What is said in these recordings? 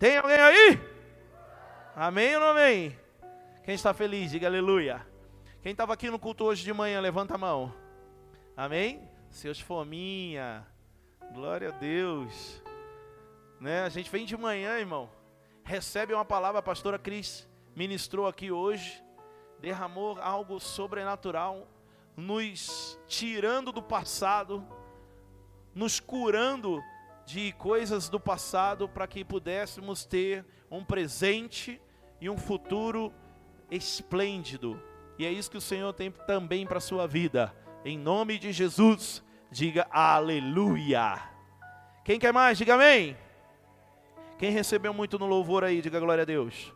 Tem alguém aí? Amém ou não amém? Quem está feliz, diga aleluia. Quem estava aqui no culto hoje de manhã, levanta a mão. Amém? Seus fominha. Glória a Deus. Né? A gente vem de manhã, irmão. Recebe uma palavra, a pastora Cris ministrou aqui hoje. Derramou algo sobrenatural, nos tirando do passado, nos curando de coisas do passado para que pudéssemos ter um presente e um futuro esplêndido. E é isso que o Senhor tem também para a sua vida. Em nome de Jesus, diga aleluia. Quem quer mais? Diga amém. Quem recebeu muito no louvor aí, diga glória a Deus.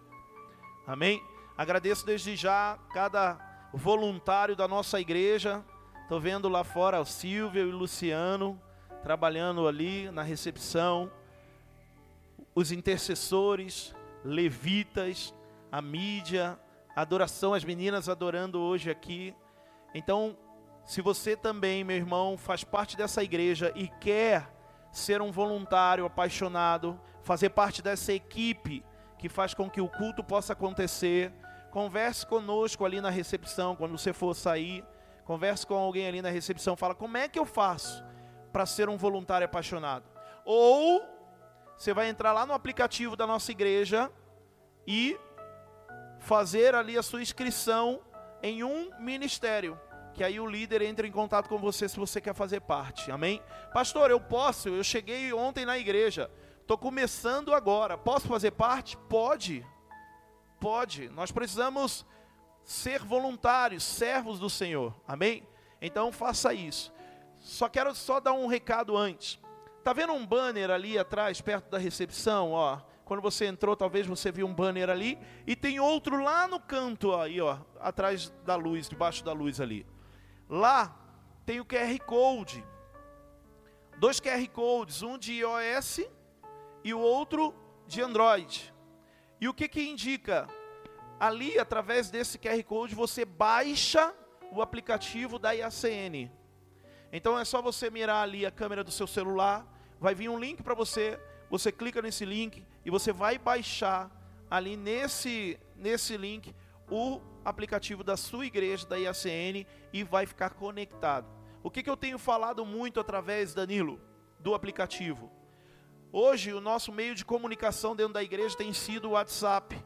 Amém. Agradeço desde já cada voluntário da nossa igreja. Estou vendo lá fora o Silvio e o Luciano trabalhando ali na recepção, os intercessores, levitas, a mídia, a adoração, as meninas adorando hoje aqui. Então, se você também, meu irmão, faz parte dessa igreja e quer ser um voluntário apaixonado, fazer parte dessa equipe que faz com que o culto possa acontecer, converse conosco ali na recepção, quando você for sair, converse com alguém ali na recepção, fala como é que eu faço para ser um voluntário apaixonado. Ou você vai entrar lá no aplicativo da nossa igreja e fazer ali a sua inscrição em um ministério. Que aí o líder entra em contato com você se você quer fazer parte. Amém? Pastor, eu posso, eu cheguei ontem na igreja. Estou começando agora. Posso fazer parte? Pode. Pode. Nós precisamos ser voluntários, servos do Senhor. Amém? Então faça isso. Só quero só dar um recado antes. Tá vendo um banner ali atrás, perto da recepção, ó? Quando você entrou, talvez você viu um banner ali e tem outro lá no canto aí, ó, atrás da luz, debaixo da luz ali. Lá tem o QR Code. Dois QR Codes, um de iOS e o outro de Android. E o que que indica? Ali, através desse QR Code, você baixa o aplicativo da IACN. Então é só você mirar ali a câmera do seu celular, vai vir um link para você, você clica nesse link e você vai baixar ali nesse, nesse link o aplicativo da sua igreja, da IACN, e vai ficar conectado. O que, que eu tenho falado muito através, Danilo, do aplicativo? Hoje o nosso meio de comunicação dentro da igreja tem sido o WhatsApp.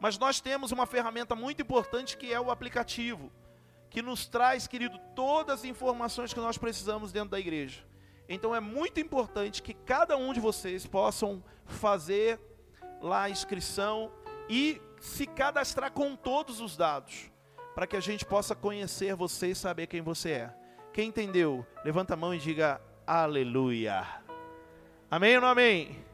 Mas nós temos uma ferramenta muito importante que é o aplicativo que nos traz, querido, todas as informações que nós precisamos dentro da igreja. Então é muito importante que cada um de vocês possam fazer lá a inscrição e se cadastrar com todos os dados, para que a gente possa conhecer você e saber quem você é. Quem entendeu, levanta a mão e diga aleluia. Amém ou não amém?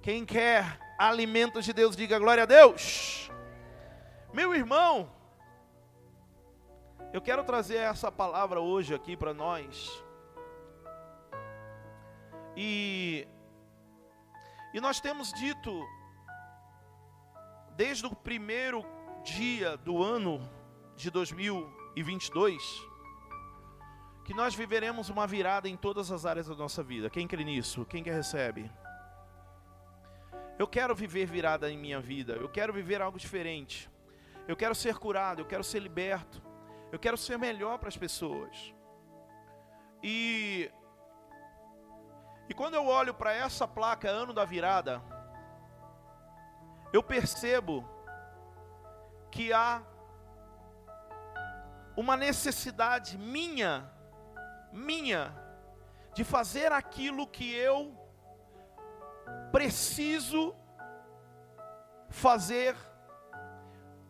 Quem quer alimentos de Deus, diga glória a Deus. Meu irmão, eu quero trazer essa palavra hoje aqui para nós. E, e nós temos dito, desde o primeiro dia do ano de 2022, que nós viveremos uma virada em todas as áreas da nossa vida. Quem crê nisso? Quem que recebe? Eu quero viver virada em minha vida. Eu quero viver algo diferente. Eu quero ser curado. Eu quero ser liberto. Eu quero ser melhor para as pessoas. E e quando eu olho para essa placa ano da virada, eu percebo que há uma necessidade minha, minha, de fazer aquilo que eu preciso fazer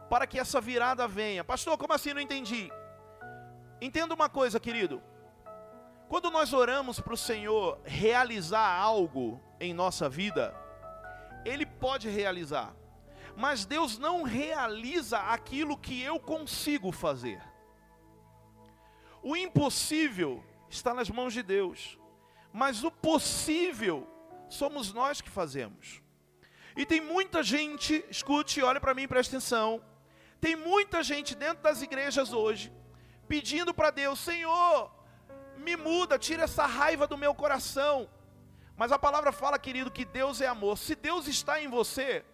para que essa virada venha. Pastor, como assim não entendi? Entenda uma coisa, querido. Quando nós oramos para o Senhor realizar algo em nossa vida, Ele pode realizar, mas Deus não realiza aquilo que eu consigo fazer. O impossível está nas mãos de Deus, mas o possível somos nós que fazemos. E tem muita gente, escute, olha para mim, presta atenção. Tem muita gente dentro das igrejas hoje pedindo para Deus: Senhor, me muda, tira essa raiva do meu coração. Mas a palavra fala, querido, que Deus é amor. Se Deus está em você,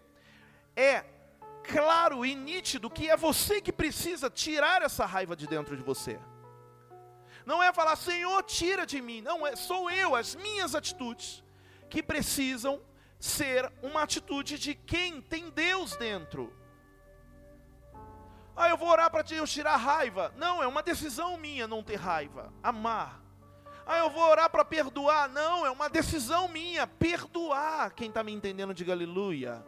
é claro e nítido que é você que precisa tirar essa raiva de dentro de você. Não é falar, Senhor, tira de mim. Não, é, sou eu, as minhas atitudes, que precisam ser uma atitude de quem tem Deus dentro. Ah, eu vou orar para Deus tirar raiva. Não, é uma decisão minha não ter raiva. Amar. Ah, eu vou orar para perdoar. Não, é uma decisão minha. Perdoar. Quem está me entendendo, diga aleluia.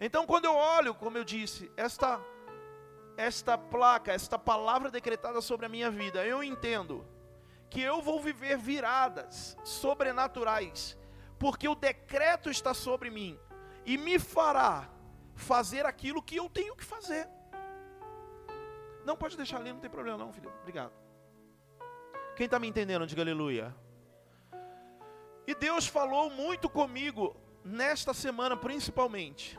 Então, quando eu olho, como eu disse, esta, esta placa, esta palavra decretada sobre a minha vida, eu entendo que eu vou viver viradas sobrenaturais, porque o decreto está sobre mim e me fará fazer aquilo que eu tenho que fazer. Não pode deixar ali, não tem problema não, filho. Obrigado. Quem está me entendendo, diga aleluia. E Deus falou muito comigo nesta semana, principalmente,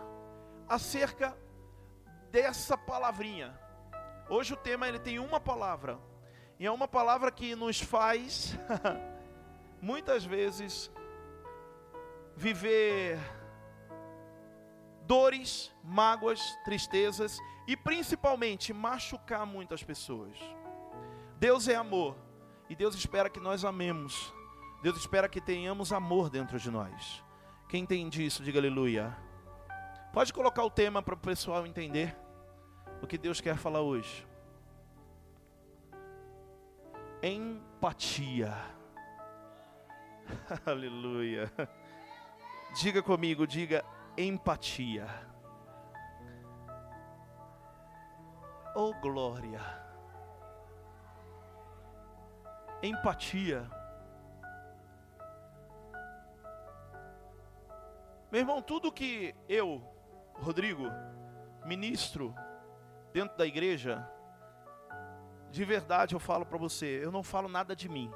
acerca dessa palavrinha. Hoje o tema ele tem uma palavra, e é uma palavra que nos faz muitas vezes viver dores, mágoas, tristezas e principalmente machucar muitas pessoas. Deus é amor e Deus espera que nós amemos. Deus espera que tenhamos amor dentro de nós. Quem entende isso, diga aleluia. Pode colocar o tema para o pessoal entender o que Deus quer falar hoje. Empatia. Aleluia. Diga comigo, diga empatia. Oh glória. Empatia. Meu irmão, tudo que eu, Rodrigo, ministro dentro da igreja, de verdade eu falo para você, eu não falo nada de mim.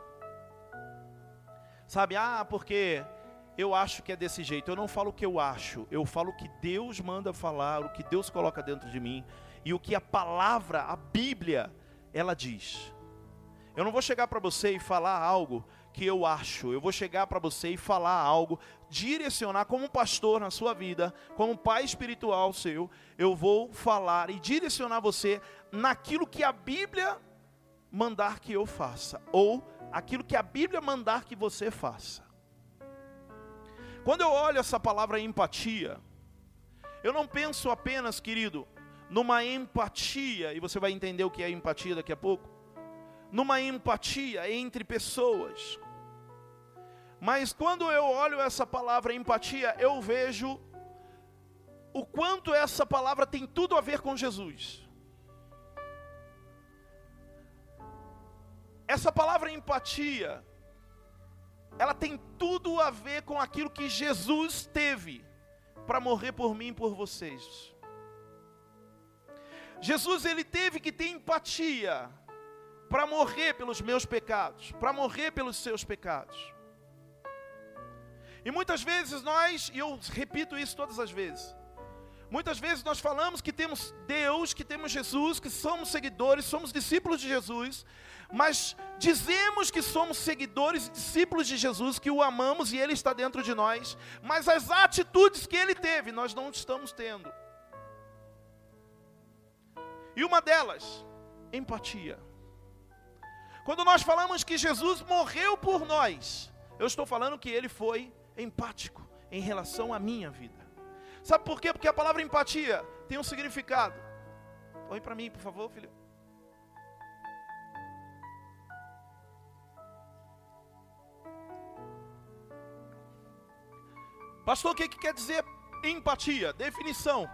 Sabe, ah, porque eu acho que é desse jeito. Eu não falo o que eu acho, eu falo o que Deus manda falar, o que Deus coloca dentro de mim e o que a palavra, a Bíblia, ela diz. Eu não vou chegar para você e falar algo que eu acho. Eu vou chegar para você e falar algo, direcionar como pastor na sua vida, como pai espiritual seu, eu vou falar e direcionar você naquilo que a Bíblia mandar que eu faça, ou aquilo que a Bíblia mandar que você faça. Quando eu olho essa palavra empatia, eu não penso apenas, querido, numa empatia, e você vai entender o que é empatia daqui a pouco, numa empatia entre pessoas. Mas quando eu olho essa palavra empatia, eu vejo o quanto essa palavra tem tudo a ver com Jesus. Essa palavra empatia, ela tem tudo a ver com aquilo que Jesus teve para morrer por mim e por vocês. Jesus ele teve que ter empatia para morrer pelos meus pecados, para morrer pelos seus pecados. E muitas vezes nós, e eu repito isso todas as vezes, muitas vezes nós falamos que temos Deus, que temos Jesus, que somos seguidores, somos discípulos de Jesus, mas dizemos que somos seguidores e discípulos de Jesus, que o amamos e ele está dentro de nós, mas as atitudes que ele teve, nós não estamos tendo. E uma delas, empatia. Quando nós falamos que Jesus morreu por nós, eu estou falando que ele foi empático em relação à minha vida. Sabe por quê? Porque a palavra empatia tem um significado. Põe para mim, por favor, filho. Pastor, o que, que quer dizer empatia? Definição: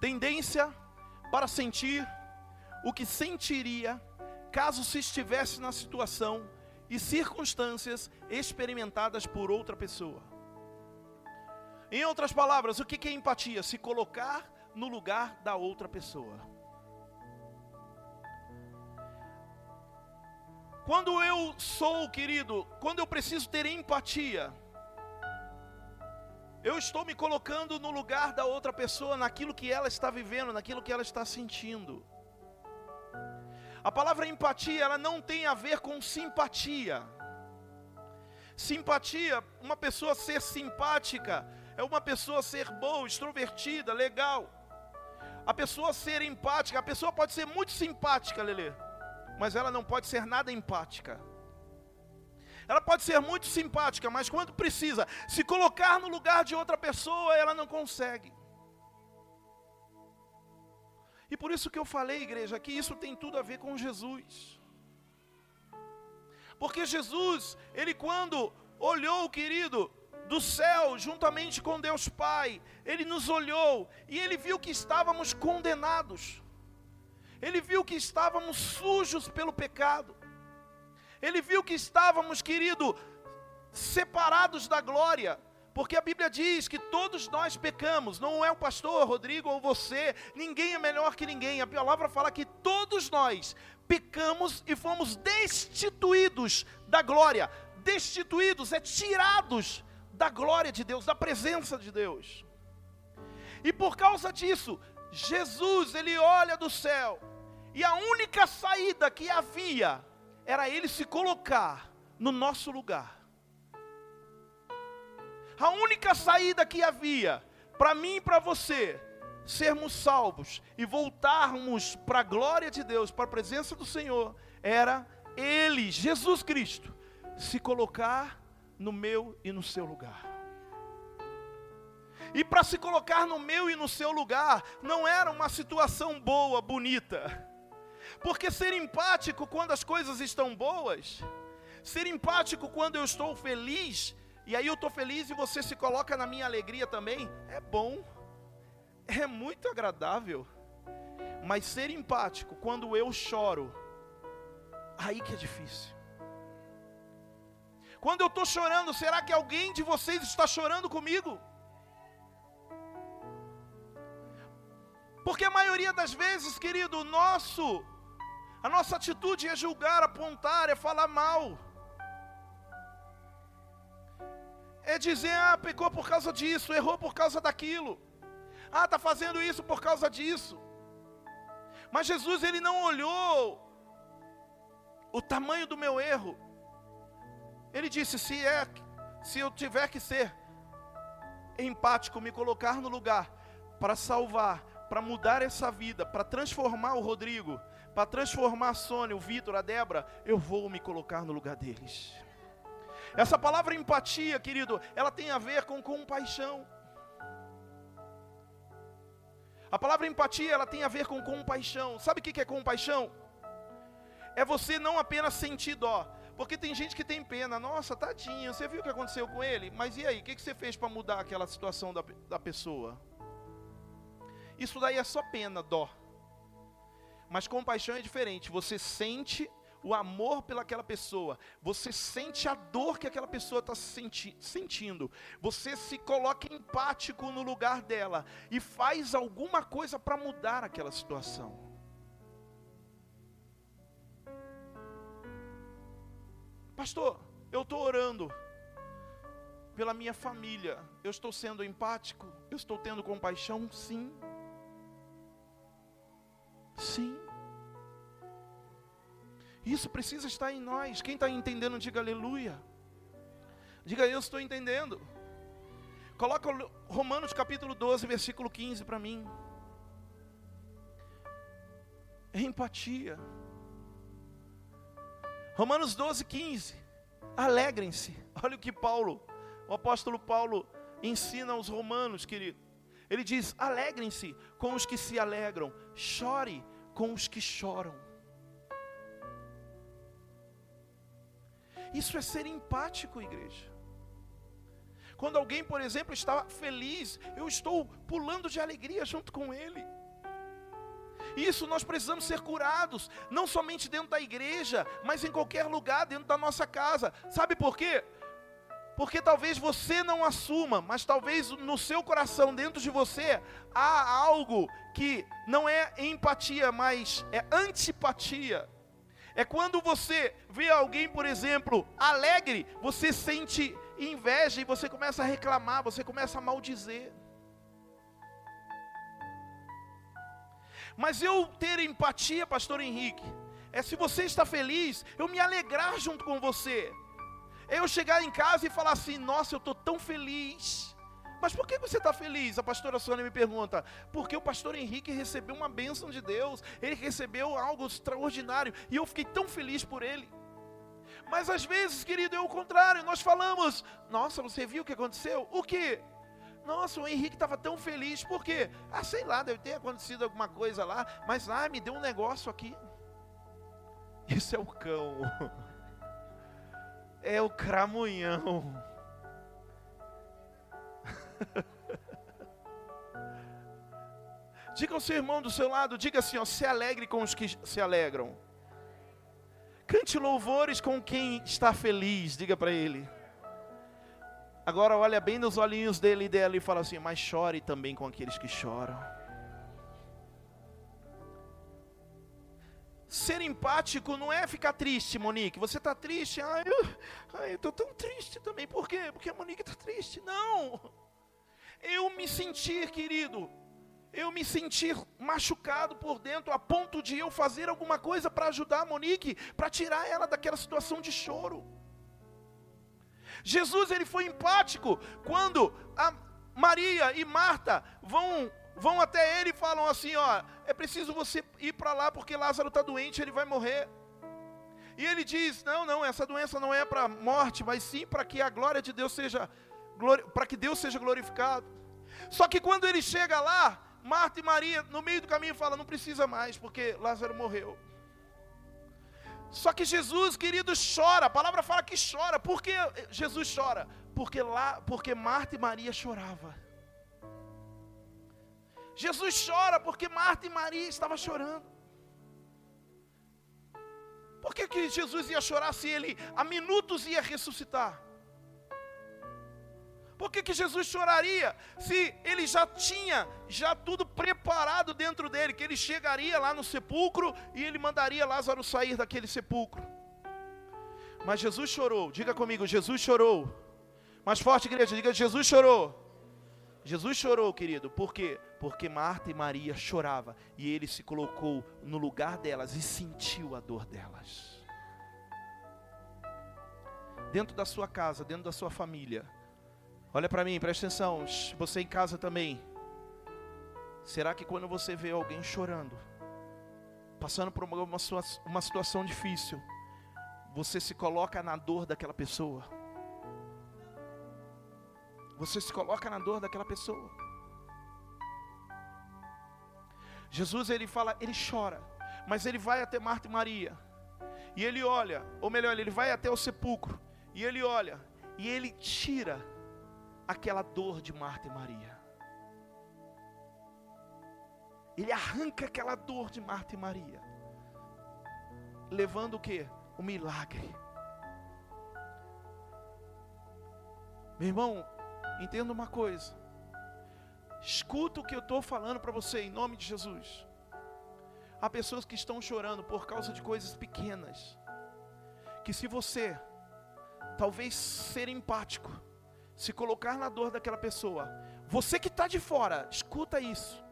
tendência para sentir o que sentiria caso se estivesse na situação e circunstâncias experimentadas por outra pessoa. Em outras palavras, o que é empatia? Se colocar no lugar da outra pessoa. Quando eu sou, querido, quando eu preciso ter empatia, eu estou me colocando no lugar da outra pessoa, naquilo que ela está vivendo, naquilo que ela está sentindo. A palavra empatia, ela não tem a ver com simpatia. Simpatia, uma pessoa ser simpática, é uma pessoa ser boa, extrovertida, legal. A pessoa ser empática, a pessoa pode ser muito simpática, Lele, mas ela não pode ser nada empática. Ela pode ser muito simpática, mas quando precisa se colocar no lugar de outra pessoa, ela não consegue. E por isso que eu falei, igreja, que isso tem tudo a ver com Jesus. Porque Jesus, ele quando olhou, querido, do céu, juntamente com Deus Pai, ele nos olhou e ele viu que estávamos condenados. Ele viu que estávamos sujos pelo pecado. Ele viu que estávamos, querido, separados da glória. Porque a Bíblia diz que todos nós pecamos, não é o pastor, Rodrigo ou você, ninguém é melhor que ninguém. A palavra fala que todos nós pecamos e fomos destituídos da glória. Destituídos é tirados da glória de Deus, da presença de Deus. E por causa disso, Jesus, ele olha do céu, e a única saída que havia era ele se colocar no nosso lugar. A única saída que havia para mim e para você sermos salvos e voltarmos para a glória de Deus, para a presença do Senhor, era Ele, Jesus Cristo, se colocar no meu e no seu lugar. E para se colocar no meu e no seu lugar, não era uma situação boa, bonita. Porque ser empático quando as coisas estão boas, ser empático quando eu estou feliz, e aí eu estou feliz e você se coloca na minha alegria também, é bom é muito agradável. Mas ser empático quando eu choro, aí que é difícil. Quando eu estou chorando, será que alguém de vocês está chorando comigo? Porque a maioria das vezes, querido, o nosso, a nossa atitude é julgar, apontar, é falar mal. É dizer, ah, pecou por causa disso, errou por causa daquilo. Ah, está fazendo isso por causa disso. Mas Jesus, ele não olhou o tamanho do meu erro. Ele disse: se é, se eu tiver que ser empático, me colocar no lugar para salvar, para mudar essa vida, para transformar o Rodrigo, para transformar a Sônia, o Vitor, a Débora, eu vou me colocar no lugar deles. Essa palavra empatia, querido, ela tem a ver com compaixão. A palavra empatia, ela tem a ver com compaixão. Sabe o que é compaixão? É você não apenas sentir dó. Porque tem gente que tem pena. Nossa, tadinha, você viu o que aconteceu com ele? Mas e aí, o que você fez para mudar aquela situação da, da pessoa? Isso daí é só pena, dó. Mas compaixão é diferente. Você sente o amor pelaquela pessoa, você sente a dor que aquela pessoa está senti sentindo, você se coloca empático no lugar dela e faz alguma coisa para mudar aquela situação. Pastor, eu estou orando pela minha família, eu estou sendo empático, eu estou tendo compaixão, sim. Sim. Isso precisa estar em nós. Quem está entendendo, diga aleluia. Diga eu estou entendendo. Coloca Romanos capítulo 12, versículo 15 para mim. Empatia. Romanos 12, 15. Alegrem-se. Olha o que Paulo, o apóstolo Paulo, ensina aos romanos, querido. Ele diz: alegrem-se com os que se alegram, chore com os que choram. Isso é ser empático, igreja. Quando alguém, por exemplo, está feliz, eu estou pulando de alegria junto com ele. Isso nós precisamos ser curados, não somente dentro da igreja, mas em qualquer lugar, dentro da nossa casa. Sabe por quê? Porque talvez você não assuma, mas talvez no seu coração, dentro de você, há algo que não é empatia, mas é antipatia. É quando você vê alguém, por exemplo, alegre, você sente inveja e você começa a reclamar, você começa a maldizer. Mas eu ter empatia, pastor Henrique, é se você está feliz, eu me alegrar junto com você. É eu chegar em casa e falar assim: Nossa, eu estou tão feliz. Mas por que você está feliz? A pastora Sônia me pergunta. Porque o pastor Henrique recebeu uma bênção de Deus, ele recebeu algo extraordinário e eu fiquei tão feliz por ele. Mas às vezes, querido, é o contrário. Nós falamos: Nossa, você viu o que aconteceu? O que? Nossa, o Henrique estava tão feliz, por quê? Ah, sei lá, deve ter acontecido alguma coisa lá, mas ah, me deu um negócio aqui. Isso é o cão, é o cramunhão. diga ao seu irmão do seu lado, diga assim, ó, se alegre com os que se alegram. Cante louvores com quem está feliz, diga para ele. Agora olha bem nos olhinhos dele e dela e fala assim: Mas chore também com aqueles que choram. Ser empático não é ficar triste, Monique. Você está triste? Ah, eu estou tão triste também. Por quê? Porque a Monique está triste. Não. Eu me sentir, querido, eu me sentir machucado por dentro a ponto de eu fazer alguma coisa para ajudar a Monique, para tirar ela daquela situação de choro. Jesus ele foi empático quando a Maria e Marta vão vão até ele e falam assim, ó, é preciso você ir para lá porque Lázaro está doente, ele vai morrer. E ele diz: Não, não, essa doença não é para morte, mas sim para que a glória de Deus seja para que Deus seja glorificado. Só que quando ele chega lá, Marta e Maria no meio do caminho falam: Não precisa mais, porque Lázaro morreu. Só que Jesus, querido, chora. A palavra fala que chora. Por que Jesus chora? Porque lá, porque Marta e Maria choravam. Jesus chora porque Marta e Maria estavam chorando. Por que, que Jesus ia chorar se ele a minutos ia ressuscitar? Por que, que Jesus choraria se ele já tinha já tudo preparado dentro dele, que ele chegaria lá no sepulcro e ele mandaria Lázaro sair daquele sepulcro? Mas Jesus chorou, diga comigo, Jesus chorou. Mais forte, igreja, diga: Jesus chorou. Jesus chorou, querido, por quê? Porque Marta e Maria choravam e ele se colocou no lugar delas e sentiu a dor delas. Dentro da sua casa, dentro da sua família, Olha para mim, presta atenção. Você em casa também. Será que quando você vê alguém chorando, passando por uma, uma situação difícil, você se coloca na dor daquela pessoa? Você se coloca na dor daquela pessoa. Jesus ele fala, ele chora, mas ele vai até Marta e Maria. E ele olha, ou melhor, ele vai até o sepulcro, e ele olha, e ele tira aquela dor de Marta e Maria. Ele arranca aquela dor de Marta e Maria, levando o que? O milagre. Meu irmão, entenda uma coisa. Escuta o que eu estou falando para você em nome de Jesus. Há pessoas que estão chorando por causa de coisas pequenas. Que se você talvez ser empático, se colocar na dor daquela pessoa, você que está de fora, escuta isso.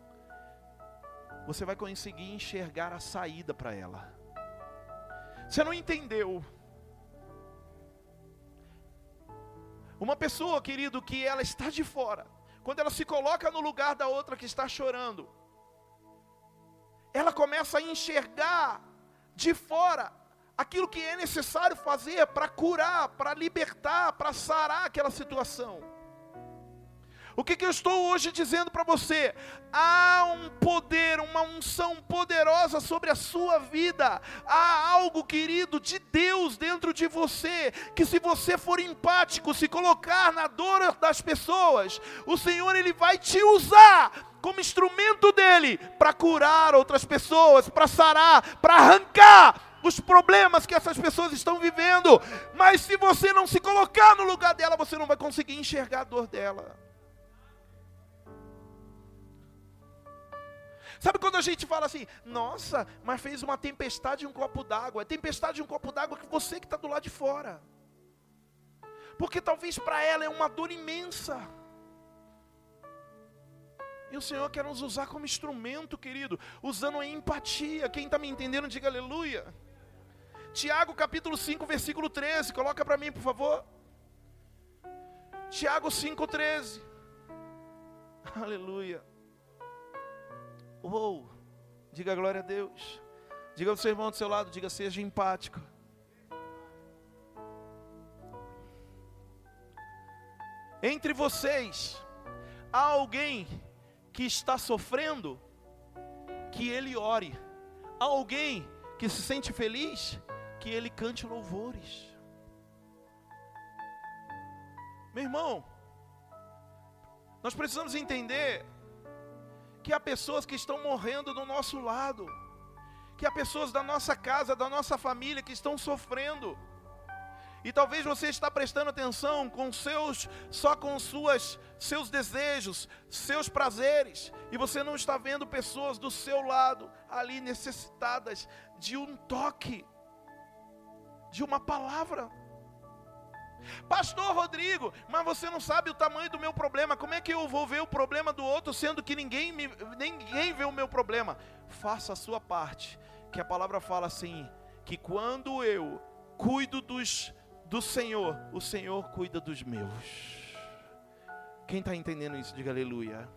Você vai conseguir enxergar a saída para ela. Você não entendeu? Uma pessoa, querido, que ela está de fora, quando ela se coloca no lugar da outra que está chorando, ela começa a enxergar de fora aquilo que é necessário fazer para curar, para libertar, para sarar aquela situação. O que, que eu estou hoje dizendo para você? Há um poder, uma unção poderosa sobre a sua vida. Há algo, querido, de Deus dentro de você. Que se você for empático, se colocar na dor das pessoas, o Senhor ele vai te usar como instrumento dele para curar outras pessoas, para sarar, para arrancar os problemas que essas pessoas estão vivendo. Mas se você não se colocar no lugar dela, você não vai conseguir enxergar a dor dela. Sabe quando a gente fala assim, nossa, mas fez uma tempestade em um copo d'água. É tempestade em um copo d'água que você que está do lado de fora. Porque talvez para ela é uma dor imensa. E o Senhor quer nos usar como instrumento, querido, usando a empatia. Quem está me entendendo, diga aleluia. Tiago capítulo 5, versículo 13. Coloca para mim, por favor. Tiago 5, 13. Aleluia. Uou. Diga glória a Deus. Diga ao seu irmão do seu lado, diga seja empático. Entre vocês, há alguém que está sofrendo, que ele ore. Há alguém que se sente feliz, que ele cante louvores. Meu irmão, nós precisamos entender que há pessoas que estão morrendo do nosso lado, que há pessoas da nossa casa, da nossa família que estão sofrendo. E talvez você está prestando atenção com seus só com suas seus desejos, seus prazeres, e você não está vendo pessoas do seu lado ali necessitadas de um toque, de uma palavra. Pastor Rodrigo, mas você não sabe o tamanho do meu problema. Como é que eu vou ver o problema do outro, sendo que ninguém, me, ninguém vê o meu problema? Faça a sua parte. Que a palavra fala assim: que quando eu cuido dos, do Senhor, o Senhor cuida dos meus. Quem está entendendo isso, diga aleluia.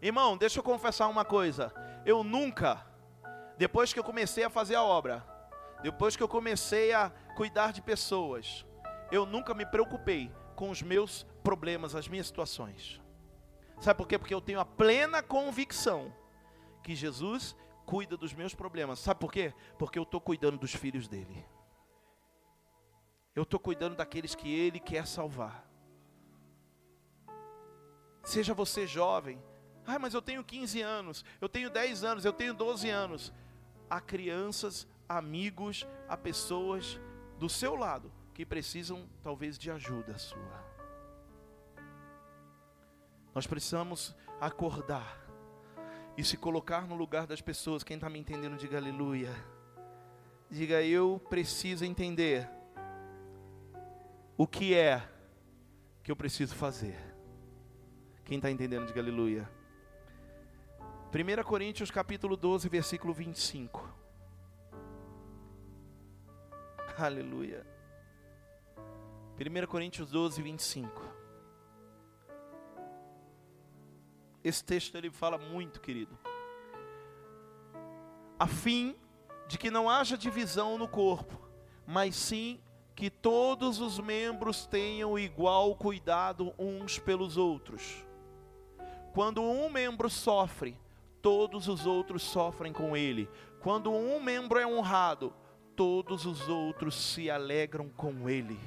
Irmão, deixa eu confessar uma coisa. Eu nunca, depois que eu comecei a fazer a obra, depois que eu comecei a cuidar de pessoas, eu nunca me preocupei com os meus problemas, as minhas situações. Sabe por quê? Porque eu tenho a plena convicção que Jesus cuida dos meus problemas. Sabe por quê? Porque eu estou cuidando dos filhos dele. Eu estou cuidando daqueles que ele quer salvar. Seja você jovem, ah, mas eu tenho 15 anos, eu tenho 10 anos, eu tenho 12 anos. Há crianças, amigos, há pessoas do seu lado que precisam talvez de ajuda sua. Nós precisamos acordar e se colocar no lugar das pessoas. Quem está me entendendo, diga aleluia. Diga, eu preciso entender o que é que eu preciso fazer. Quem está entendendo, diga aleluia. 1 Coríntios capítulo 12, versículo 25. Aleluia. 1 Coríntios 12, 25. Esse texto ele fala muito, querido. A fim de que não haja divisão no corpo, mas sim que todos os membros tenham igual cuidado uns pelos outros. Quando um membro sofre, todos os outros sofrem com ele. Quando um membro é honrado, todos os outros se alegram com ele.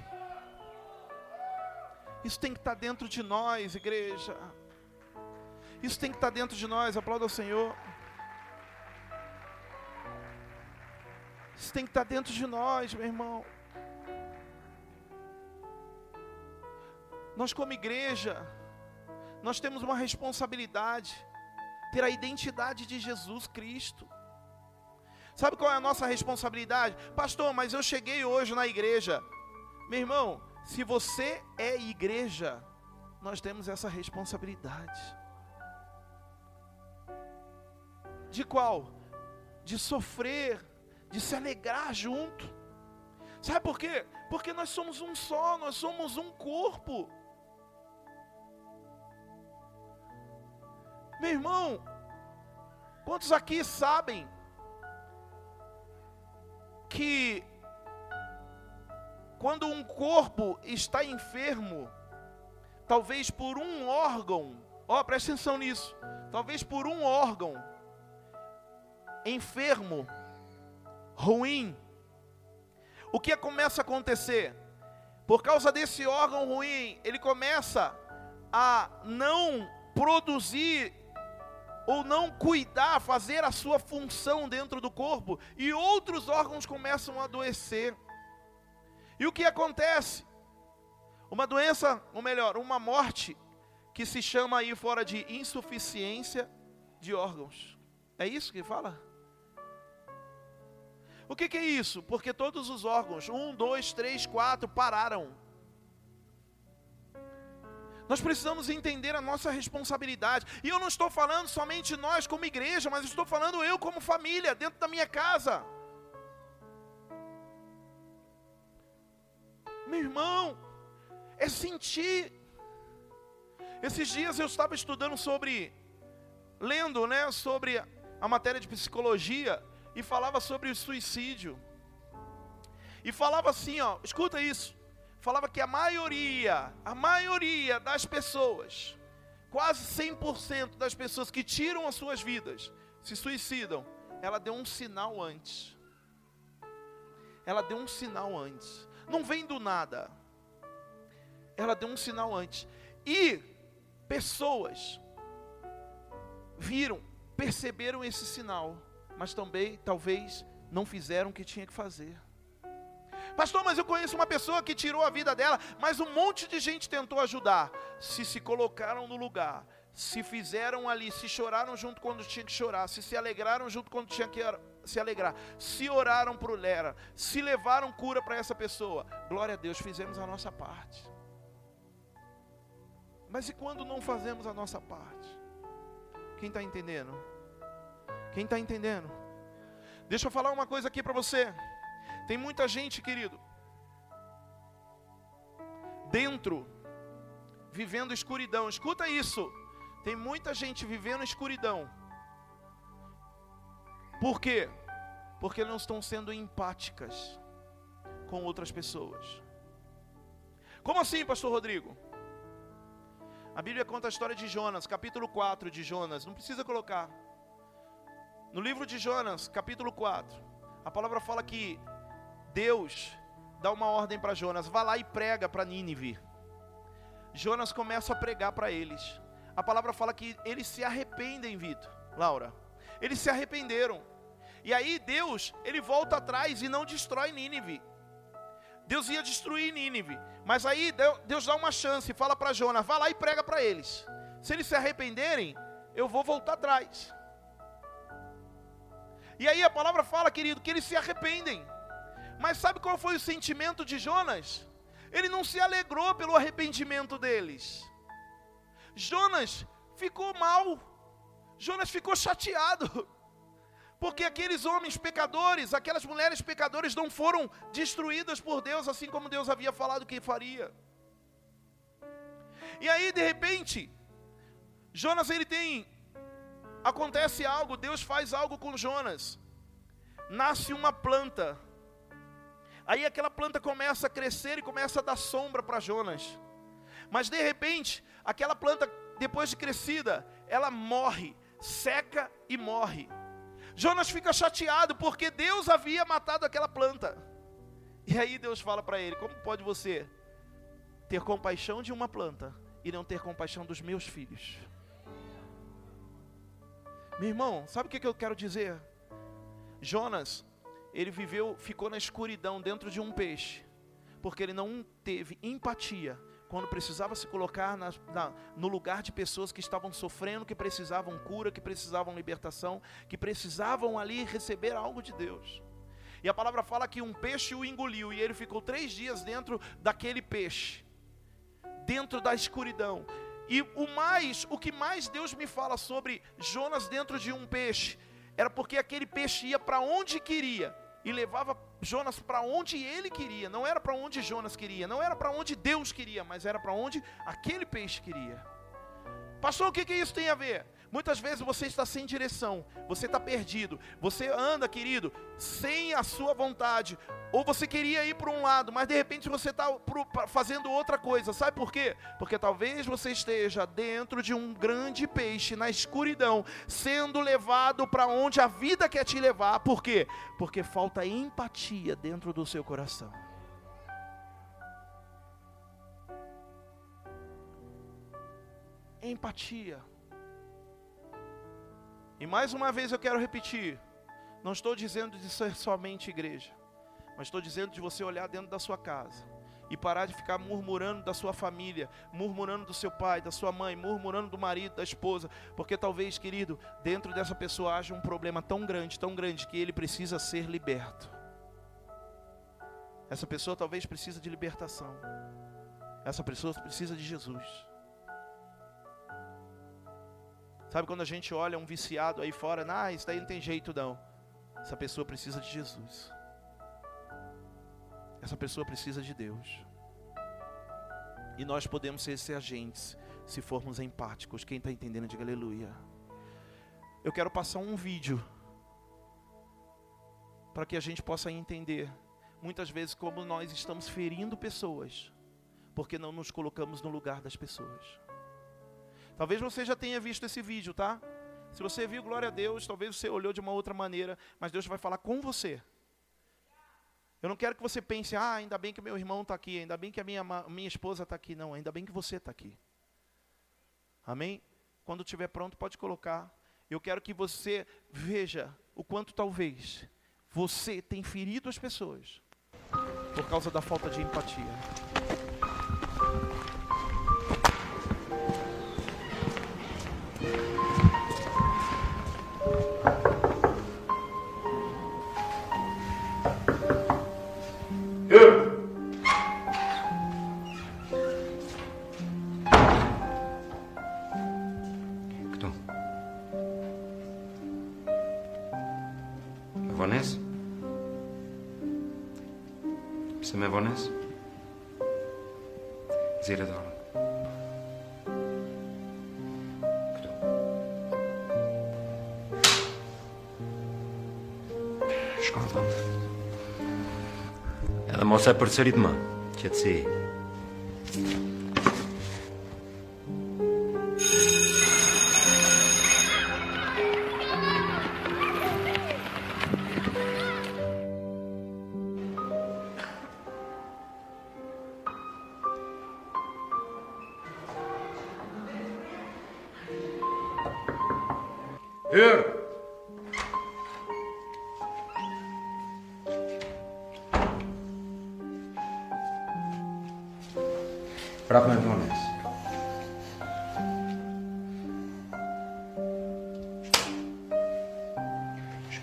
Isso tem que estar dentro de nós, igreja. Isso tem que estar dentro de nós. Aplauda ao Senhor. Isso tem que estar dentro de nós, meu irmão. Nós, como igreja, nós temos uma responsabilidade ter a identidade de Jesus Cristo. Sabe qual é a nossa responsabilidade? Pastor, mas eu cheguei hoje na igreja. Meu irmão, se você é igreja, nós temos essa responsabilidade. De qual? De sofrer, de se alegrar junto. Sabe por quê? Porque nós somos um só, nós somos um corpo. Meu irmão, quantos aqui sabem que quando um corpo está enfermo, talvez por um órgão, ó, oh, presta atenção nisso, talvez por um órgão enfermo, ruim, o que começa a acontecer? Por causa desse órgão ruim, ele começa a não produzir ou não cuidar, fazer a sua função dentro do corpo, e outros órgãos começam a adoecer. E o que acontece? Uma doença, ou melhor, uma morte que se chama aí fora de insuficiência de órgãos. É isso que fala? O que, que é isso? Porque todos os órgãos, um, dois, três, quatro, pararam. Nós precisamos entender a nossa responsabilidade. E eu não estou falando somente nós como igreja, mas estou falando eu como família, dentro da minha casa. Meu irmão, é sentir. Esses dias eu estava estudando sobre, lendo, né, sobre a matéria de psicologia e falava sobre o suicídio. E falava assim, ó, escuta isso. Falava que a maioria, a maioria das pessoas, quase 100% das pessoas que tiram as suas vidas, se suicidam, ela deu um sinal antes. Ela deu um sinal antes. Não vem do nada. Ela deu um sinal antes. E pessoas viram, perceberam esse sinal, mas também talvez não fizeram o que tinha que fazer. Pastor, mas eu conheço uma pessoa que tirou a vida dela, mas um monte de gente tentou ajudar. Se se colocaram no lugar, se fizeram ali, se choraram junto quando tinha que chorar, se se alegraram junto quando tinha que se alegrar, se oraram o Lera, se levaram cura para essa pessoa. Glória a Deus, fizemos a nossa parte. Mas e quando não fazemos a nossa parte? Quem está entendendo? Quem está entendendo? Deixa eu falar uma coisa aqui para você. Tem muita gente, querido, dentro, vivendo escuridão. Escuta isso. Tem muita gente vivendo escuridão. Por quê? Porque não estão sendo empáticas com outras pessoas. Como assim, pastor Rodrigo? A Bíblia conta a história de Jonas, capítulo 4 de Jonas. Não precisa colocar. No livro de Jonas, capítulo 4, a palavra fala que Deus dá uma ordem para Jonas: vá lá e prega para Nínive. Jonas começa a pregar para eles. A palavra fala que eles se arrependem, Vitor, Laura. Eles se arrependeram. E aí Deus, ele volta atrás e não destrói Nínive. Deus ia destruir Nínive, mas aí Deus dá uma chance e fala para Jonas: vá lá e prega para eles. Se eles se arrependerem, eu vou voltar atrás. E aí a palavra fala, querido, que eles se arrependem. Mas sabe qual foi o sentimento de Jonas? Ele não se alegrou pelo arrependimento deles. Jonas ficou mal. Jonas ficou chateado. Porque aqueles homens pecadores, aquelas mulheres pecadoras não foram destruídas por Deus, assim como Deus havia falado que faria. E aí, de repente, Jonas ele tem acontece algo, Deus faz algo com Jonas. Nasce uma planta. Aí aquela planta começa a crescer e começa a dar sombra para Jonas. Mas de repente, aquela planta, depois de crescida, ela morre, seca e morre. Jonas fica chateado porque Deus havia matado aquela planta. E aí Deus fala para ele: Como pode você ter compaixão de uma planta e não ter compaixão dos meus filhos? Meu irmão, sabe o que eu quero dizer? Jonas, ele viveu, ficou na escuridão dentro de um peixe, porque ele não teve empatia quando precisava se colocar na, na, no lugar de pessoas que estavam sofrendo, que precisavam cura, que precisavam libertação, que precisavam ali receber algo de Deus. E a palavra fala que um peixe o engoliu, e ele ficou três dias dentro daquele peixe, dentro da escuridão. E o mais, o que mais Deus me fala sobre Jonas dentro de um peixe, era porque aquele peixe ia para onde queria, e levava Jonas para onde ele queria, não era para onde Jonas queria, não era para onde Deus queria, mas era para onde aquele peixe queria. Pastor, o que, que isso tem a ver? Muitas vezes você está sem direção, você está perdido, você anda, querido, sem a sua vontade, ou você queria ir para um lado, mas de repente você está fazendo outra coisa, sabe por quê? Porque talvez você esteja dentro de um grande peixe na escuridão, sendo levado para onde a vida quer te levar, por quê? Porque falta empatia dentro do seu coração. Empatia. E mais uma vez eu quero repetir: não estou dizendo de ser somente igreja, mas estou dizendo de você olhar dentro da sua casa e parar de ficar murmurando da sua família, murmurando do seu pai, da sua mãe, murmurando do marido, da esposa, porque talvez, querido, dentro dessa pessoa haja um problema tão grande, tão grande, que ele precisa ser liberto. Essa pessoa talvez precisa de libertação. Essa pessoa precisa de Jesus. Sabe quando a gente olha um viciado aí fora, ah, isso daí não tem jeito não. Essa pessoa precisa de Jesus. Essa pessoa precisa de Deus. E nós podemos ser esses agentes se formos empáticos. Quem está entendendo, diga aleluia. Eu quero passar um vídeo para que a gente possa entender muitas vezes como nós estamos ferindo pessoas porque não nos colocamos no lugar das pessoas. Talvez você já tenha visto esse vídeo, tá? Se você viu, glória a Deus, talvez você olhou de uma outra maneira, mas Deus vai falar com você. Eu não quero que você pense, ah, ainda bem que meu irmão está aqui, ainda bem que a minha, minha esposa está aqui. Não, ainda bem que você está aqui. Amém? Quando estiver pronto, pode colocar. Eu quero que você veja o quanto talvez você tem ferido as pessoas por causa da falta de empatia. Mos e përsërit më. Qetësi.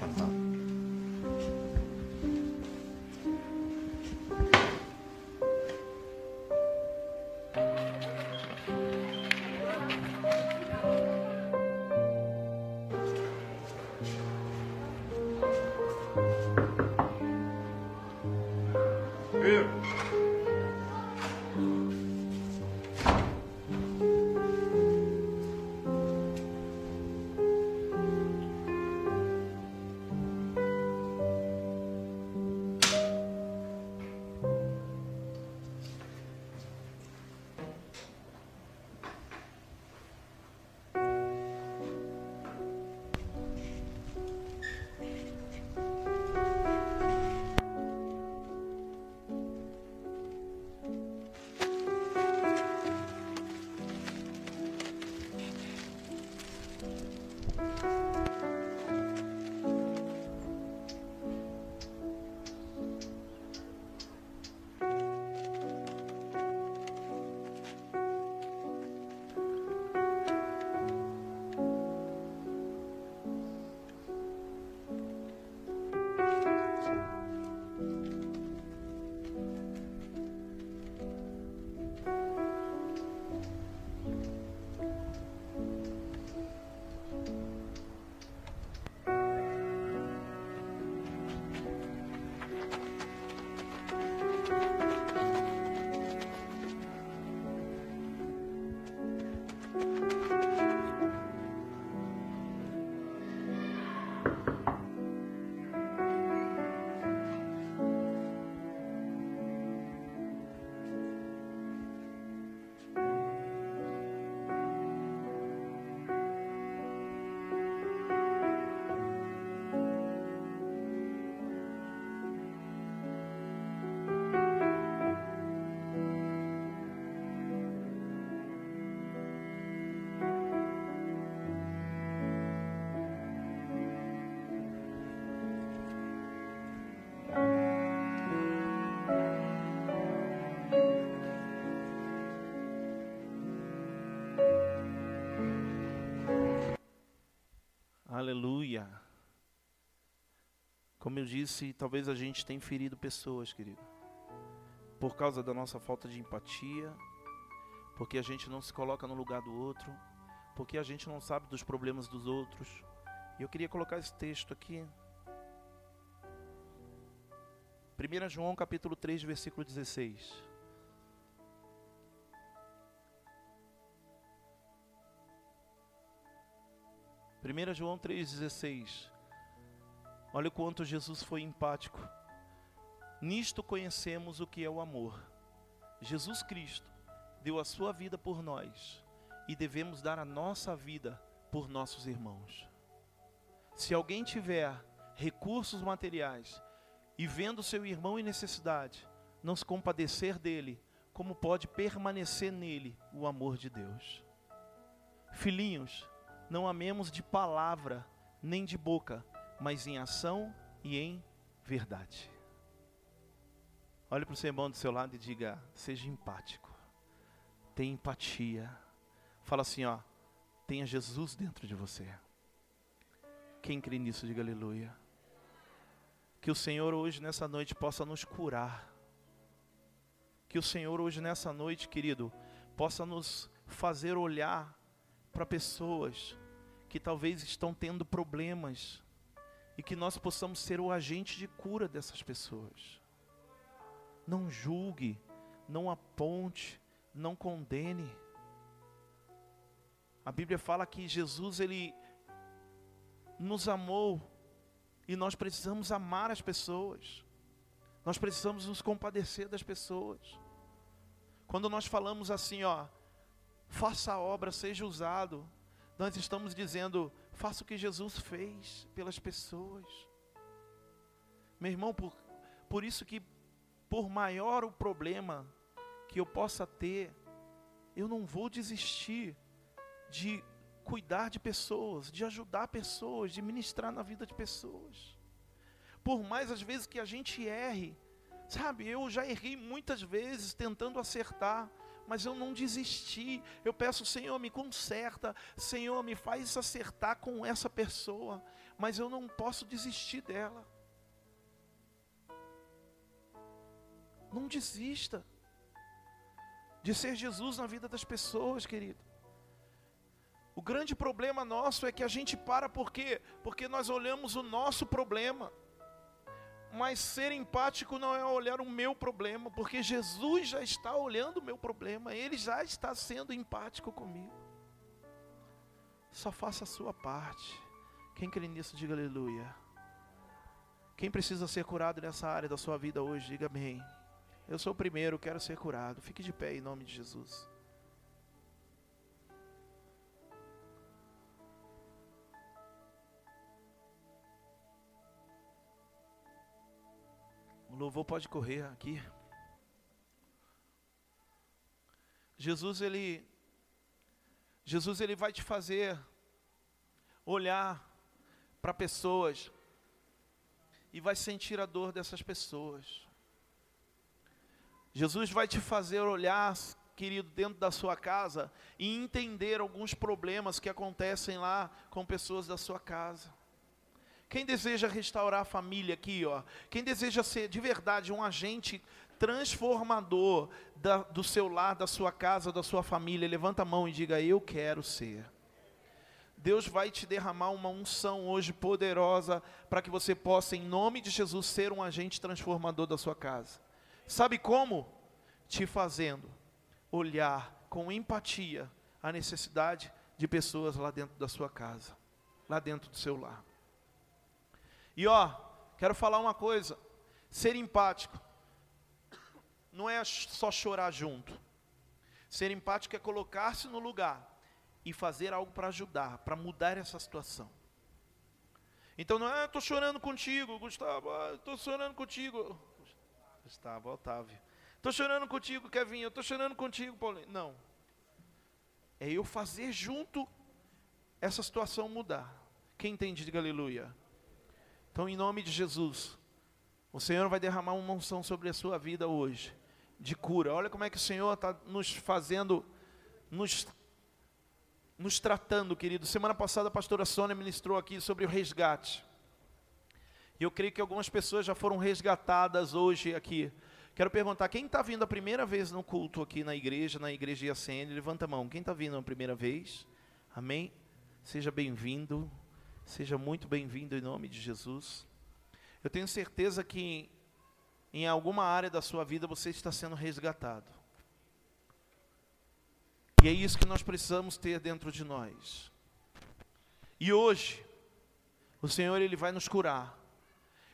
பண்ணலாம் Aleluia. Como eu disse, talvez a gente tenha ferido pessoas, querido. Por causa da nossa falta de empatia, porque a gente não se coloca no lugar do outro, porque a gente não sabe dos problemas dos outros. E eu queria colocar esse texto aqui. 1 João capítulo 3, versículo 16. 1 João 3,16. Olha o quanto Jesus foi empático. Nisto conhecemos o que é o amor. Jesus Cristo deu a sua vida por nós e devemos dar a nossa vida por nossos irmãos. Se alguém tiver recursos materiais e vendo seu irmão em necessidade, não se compadecer dele, como pode permanecer nele o amor de Deus? Filhinhos, não amemos de palavra nem de boca, mas em ação e em verdade. Olhe para o seu irmão do seu lado e diga: seja empático, tenha empatia. Fala assim, ó, tenha Jesus dentro de você. Quem crê nisso, diga aleluia. Que o Senhor hoje, nessa noite, possa nos curar. Que o Senhor hoje, nessa noite, querido, possa nos fazer olhar para pessoas que talvez estão tendo problemas e que nós possamos ser o agente de cura dessas pessoas. Não julgue, não aponte, não condene. A Bíblia fala que Jesus ele nos amou e nós precisamos amar as pessoas. Nós precisamos nos compadecer das pessoas. Quando nós falamos assim, ó, faça a obra, seja usado, nós estamos dizendo, faça o que Jesus fez pelas pessoas. Meu irmão, por, por isso que por maior o problema que eu possa ter, eu não vou desistir de cuidar de pessoas, de ajudar pessoas, de ministrar na vida de pessoas. Por mais às vezes que a gente erre, sabe, eu já errei muitas vezes tentando acertar, mas eu não desisti. Eu peço, Senhor, me conserta, Senhor, me faz acertar com essa pessoa, mas eu não posso desistir dela. Não desista de ser Jesus na vida das pessoas, querido. O grande problema nosso é que a gente para por quê? Porque nós olhamos o nosso problema. Mas ser empático não é olhar o meu problema, porque Jesus já está olhando o meu problema, ele já está sendo empático comigo. Só faça a sua parte. Quem crê nisso, diga aleluia. Quem precisa ser curado nessa área da sua vida hoje, diga amém. Eu sou o primeiro, quero ser curado. Fique de pé em nome de Jesus. Louvor pode correr aqui. Jesus ele Jesus ele vai te fazer olhar para pessoas e vai sentir a dor dessas pessoas. Jesus vai te fazer olhar, querido, dentro da sua casa e entender alguns problemas que acontecem lá com pessoas da sua casa. Quem deseja restaurar a família aqui, ó, quem deseja ser de verdade um agente transformador da, do seu lar, da sua casa, da sua família, levanta a mão e diga: Eu quero ser. Deus vai te derramar uma unção hoje poderosa para que você possa, em nome de Jesus, ser um agente transformador da sua casa. Sabe como? Te fazendo olhar com empatia a necessidade de pessoas lá dentro da sua casa, lá dentro do seu lar. E ó, quero falar uma coisa: ser empático não é só chorar junto. Ser empático é colocar-se no lugar e fazer algo para ajudar, para mudar essa situação. Então não é, estou chorando contigo, Gustavo, estou ah, chorando contigo. Gustavo, Otávio. Estou chorando contigo, Kevin. Eu estou chorando contigo, Paulinho. Não. É eu fazer junto essa situação mudar. Quem entende, diga aleluia. Então, em nome de Jesus, o Senhor vai derramar uma unção sobre a sua vida hoje, de cura. Olha como é que o Senhor está nos fazendo, nos, nos tratando, querido. Semana passada a pastora Sônia ministrou aqui sobre o resgate. E eu creio que algumas pessoas já foram resgatadas hoje aqui. Quero perguntar, quem está vindo a primeira vez no culto aqui na igreja, na igreja IACN, levanta a mão. Quem está vindo a primeira vez? Amém? Seja bem-vindo, seja muito bem-vindo em nome de Jesus. Eu tenho certeza que em alguma área da sua vida você está sendo resgatado. E é isso que nós precisamos ter dentro de nós. E hoje, o Senhor ele vai nos curar.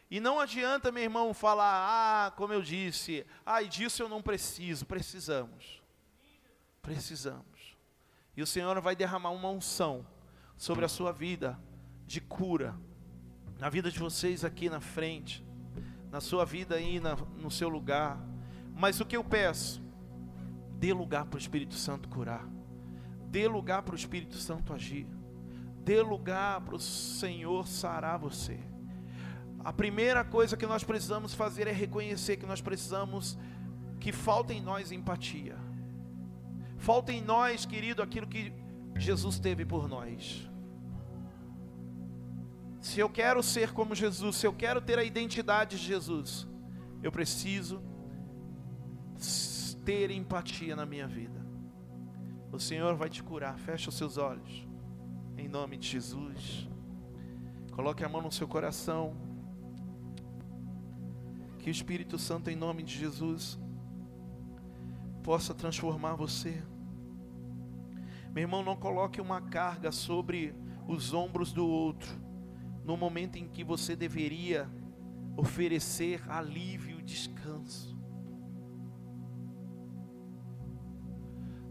E não adianta, meu irmão, falar, ah, como eu disse, ah, disso eu não preciso. Precisamos. Precisamos. E o Senhor vai derramar uma unção sobre a sua vida de cura, na vida de vocês aqui na frente, na sua vida aí na, no seu lugar. Mas o que eu peço? Dê lugar para o Espírito Santo curar, dê lugar para o Espírito Santo agir, dê lugar para o Senhor sarar você. A primeira coisa que nós precisamos fazer é reconhecer que nós precisamos, que falta em nós empatia. Falta em nós, querido, aquilo que Jesus teve por nós. Se eu quero ser como Jesus, se eu quero ter a identidade de Jesus, eu preciso ter empatia na minha vida. O Senhor vai te curar. Feche os seus olhos. Em nome de Jesus. Coloque a mão no seu coração. Que o Espírito Santo, em nome de Jesus, possa transformar você. Meu irmão, não coloque uma carga sobre os ombros do outro, no momento em que você deveria oferecer alívio e descanso.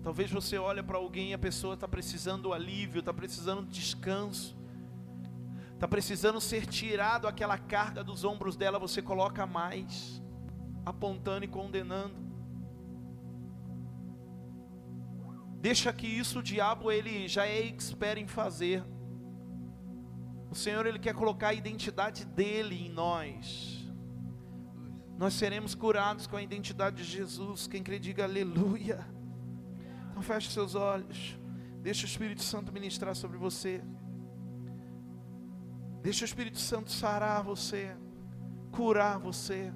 Talvez você olhe para alguém e a pessoa está precisando alívio, está precisando de descanso está precisando ser tirado aquela carga dos ombros dela, você coloca mais, apontando e condenando. Deixa que isso o diabo ele já é expert em fazer. O Senhor ele quer colocar a identidade dele em nós. Nós seremos curados com a identidade de Jesus. Quem crê diga aleluia. Então feche seus olhos. Deixa o Espírito Santo ministrar sobre você. Deixa o Espírito Santo sarar você, curar você.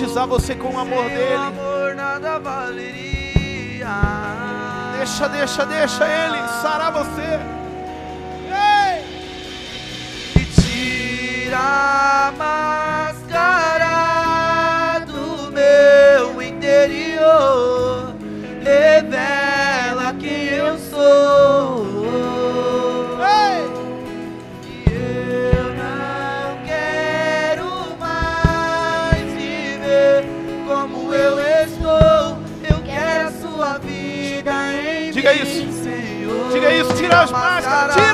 Batizar você com o amor dele. Amor nada valeria. Deixa, deixa, deixa ele sarar você. tirar os máscaras.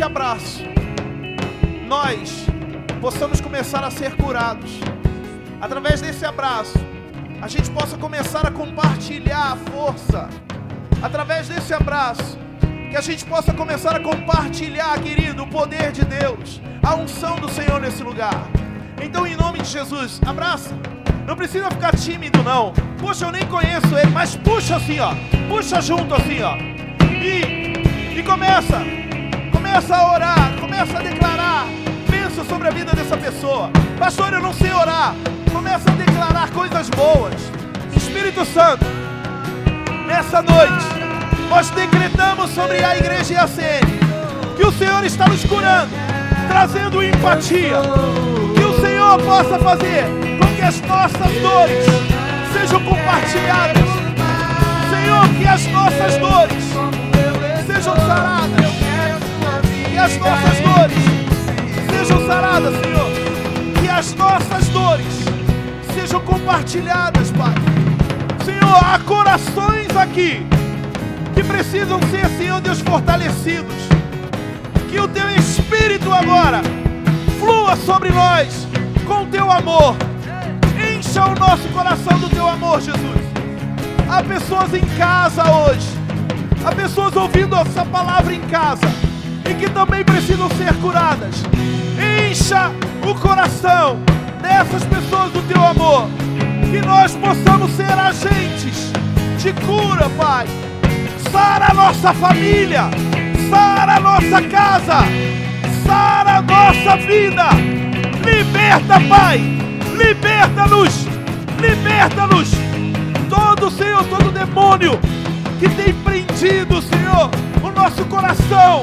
Desse abraço, nós possamos começar a ser curados. Através desse abraço, a gente possa começar a compartilhar a força. Através desse abraço, que a gente possa começar a compartilhar, querido, o poder de Deus, a unção do Senhor nesse lugar. Então, em nome de Jesus, abraça. Não precisa ficar tímido, não. Puxa, eu nem conheço ele, mas puxa assim, ó. Puxa junto assim, ó. E, e começa. Começa a orar, começa a declarar. Pensa sobre a vida dessa pessoa. Pastor, eu não sei orar. Começa a declarar coisas boas. Espírito Santo, nessa noite, nós decretamos sobre a igreja IACN que o Senhor está nos curando, trazendo empatia. Que o Senhor possa fazer com que as nossas dores sejam compartilhadas. Senhor, que as nossas dores sejam saradas. As nossas dores sejam saradas, Senhor. Que as nossas dores sejam compartilhadas, Pai. Senhor, há corações aqui que precisam ser, Senhor Deus, fortalecidos. Que o teu Espírito agora flua sobre nós com o teu amor. Encha o nosso coração do teu amor, Jesus. Há pessoas em casa hoje, há pessoas ouvindo essa palavra em casa e que também precisam ser curadas. Encha o coração dessas pessoas do teu amor. Que nós possamos ser agentes de cura, Pai. Sara a nossa família, sara a nossa casa, sara a nossa vida. Liberta, Pai. Liberta-nos. Liberta-nos. Todo, Senhor, todo demônio que tem prendido, Senhor, o nosso coração.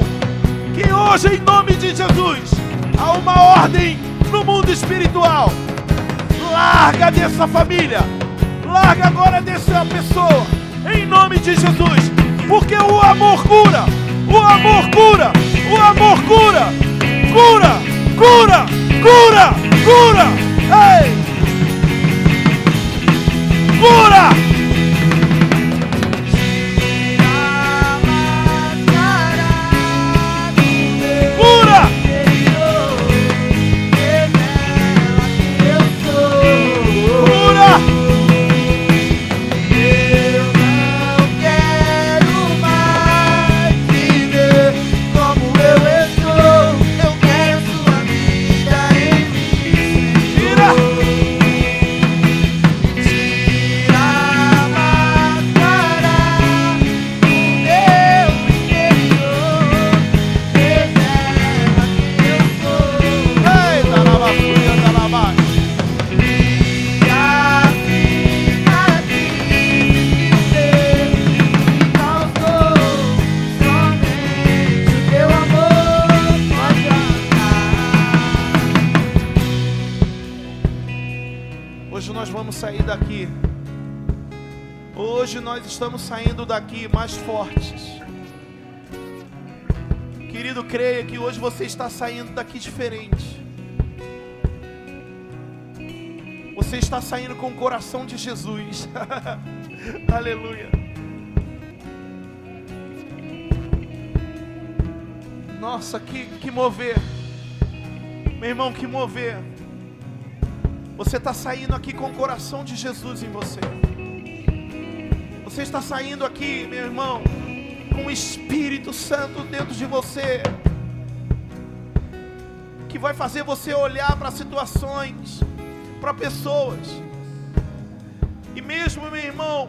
Que hoje, em nome de Jesus, há uma ordem no mundo espiritual. Larga dessa família. Larga agora dessa pessoa. Em nome de Jesus. Porque o amor cura. O amor cura. O amor cura. Cura, cura, cura, cura. Ei! Cura! Cura! Nós estamos saindo daqui mais fortes. Querido, creia que hoje você está saindo daqui diferente. Você está saindo com o coração de Jesus. Aleluia. Nossa, que, que mover. Meu irmão, que mover. Você está saindo aqui com o coração de Jesus em você. Você está saindo aqui, meu irmão, com o Espírito Santo dentro de você. Que vai fazer você olhar para situações, para pessoas. E mesmo, meu irmão,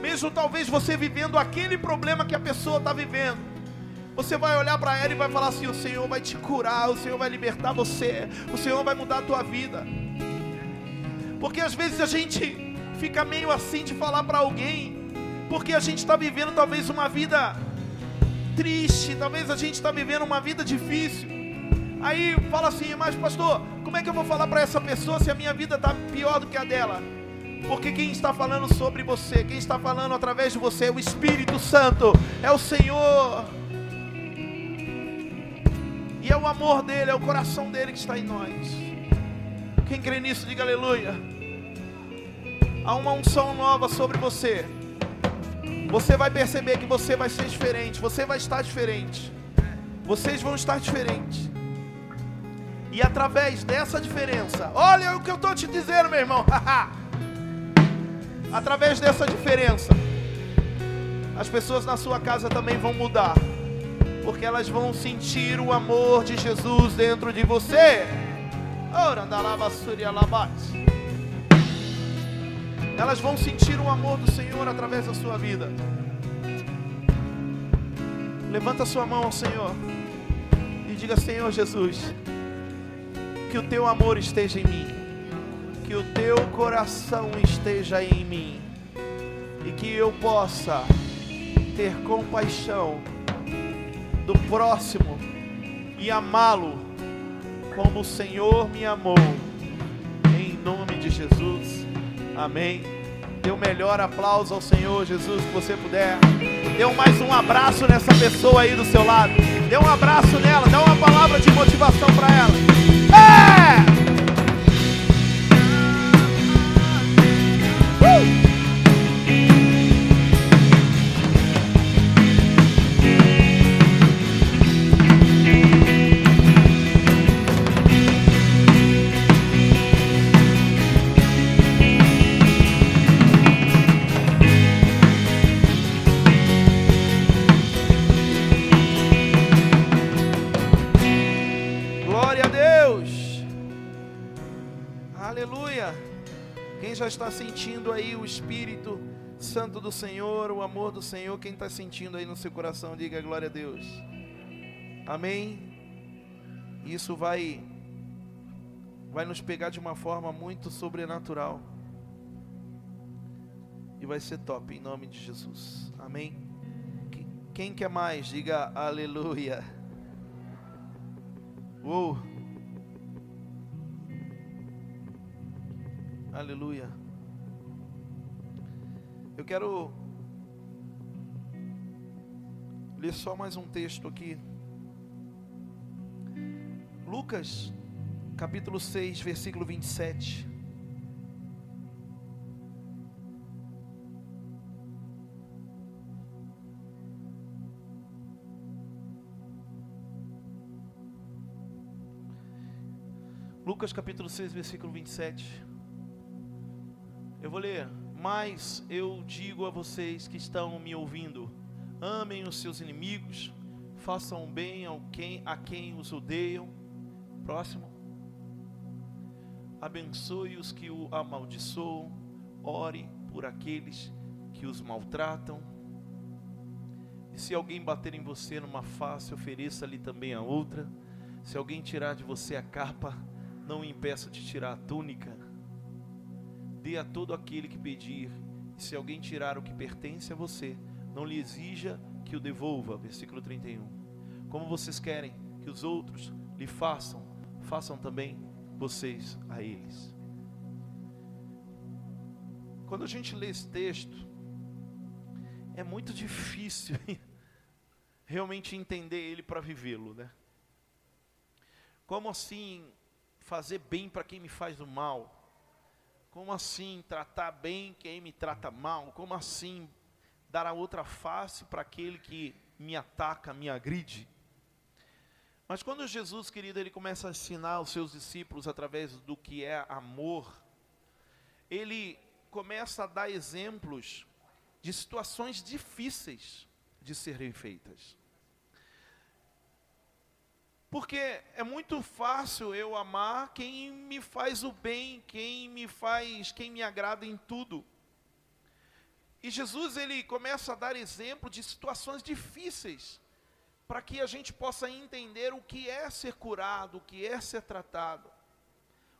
mesmo talvez você vivendo aquele problema que a pessoa está vivendo, você vai olhar para ela e vai falar assim: o Senhor vai te curar, o Senhor vai libertar você, o Senhor vai mudar a tua vida. Porque às vezes a gente fica meio assim de falar para alguém, porque a gente está vivendo talvez uma vida triste, talvez a gente está vivendo uma vida difícil. Aí fala assim, mas pastor, como é que eu vou falar para essa pessoa se a minha vida está pior do que a dela? Porque quem está falando sobre você, quem está falando através de você é o Espírito Santo, é o Senhor. E é o amor dele, é o coração dele que está em nós. Quem crê nisso, diga aleluia. Há uma unção nova sobre você. Você vai perceber que você vai ser diferente. Você vai estar diferente. Vocês vão estar diferentes. E através dessa diferença, olha o que eu estou te dizendo, meu irmão. através dessa diferença, as pessoas na sua casa também vão mudar. Porque elas vão sentir o amor de Jesus dentro de você. Ora, andalava, suria, labate. Elas vão sentir o amor do Senhor através da sua vida. Levanta sua mão ao Senhor e diga: Senhor Jesus, que o teu amor esteja em mim, que o teu coração esteja em mim, e que eu possa ter compaixão do próximo e amá-lo como o Senhor me amou, em nome de Jesus. Amém. Dê o melhor aplauso ao Senhor Jesus que você puder. Dê um mais um abraço nessa pessoa aí do seu lado. Dê um abraço nela, dá uma palavra de motivação para ela. É! Sentindo aí o Espírito Santo do Senhor, o amor do Senhor, quem está sentindo aí no seu coração, diga glória a Deus. Amém. Isso vai vai nos pegar de uma forma muito sobrenatural. E vai ser top em nome de Jesus. Amém. Que- Quem quer mais, diga aleluia. Uou. Aleluia. Eu quero ler só mais um texto aqui. Lucas, capítulo 6, versículo 27. Lucas capítulo 6, versículo 27. Eu vou ler. Mas eu digo a vocês que estão me ouvindo: amem os seus inimigos, façam bem ao quem, a quem os odeiam. Próximo. Abençoe os que o amaldiçoam, ore por aqueles que os maltratam. E se alguém bater em você numa face, ofereça-lhe também a outra. Se alguém tirar de você a capa, não impeça de tirar a túnica. Dê a todo aquele que pedir, se alguém tirar o que pertence a você, não lhe exija que o devolva. Versículo 31. Como vocês querem que os outros lhe façam, façam também vocês a eles. Quando a gente lê esse texto, é muito difícil realmente entender ele para vivê-lo, né? Como assim fazer bem para quem me faz o mal? Como assim tratar bem quem me trata mal? Como assim dar a outra face para aquele que me ataca, me agride? Mas quando Jesus, querido, ele começa a ensinar os seus discípulos através do que é amor, ele começa a dar exemplos de situações difíceis de serem feitas. Porque é muito fácil eu amar quem me faz o bem, quem me faz, quem me agrada em tudo. E Jesus ele começa a dar exemplo de situações difíceis para que a gente possa entender o que é ser curado, o que é ser tratado,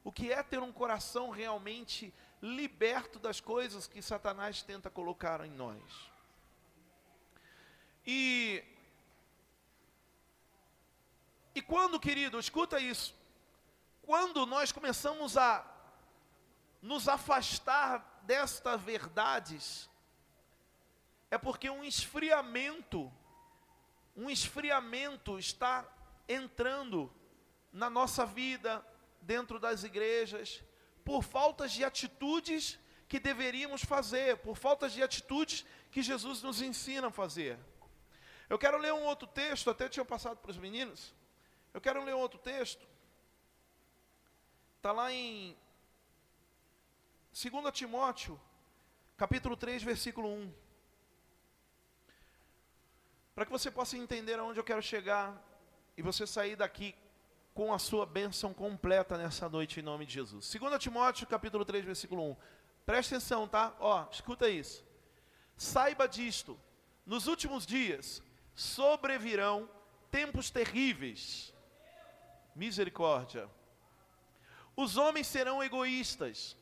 o que é ter um coração realmente liberto das coisas que Satanás tenta colocar em nós. E e quando, querido, escuta isso, quando nós começamos a nos afastar destas verdades, é porque um esfriamento, um esfriamento está entrando na nossa vida, dentro das igrejas, por faltas de atitudes que deveríamos fazer, por faltas de atitudes que Jesus nos ensina a fazer. Eu quero ler um outro texto, até tinha passado para os meninos. Eu quero ler outro texto. Está lá em 2 Timóteo, capítulo 3, versículo 1. Para que você possa entender aonde eu quero chegar e você sair daqui com a sua bênção completa nessa noite em nome de Jesus. 2 Timóteo, capítulo 3, versículo 1. Presta atenção, tá? Ó, escuta isso. Saiba disto: nos últimos dias sobrevirão tempos terríveis Misericórdia. Os homens serão egoístas,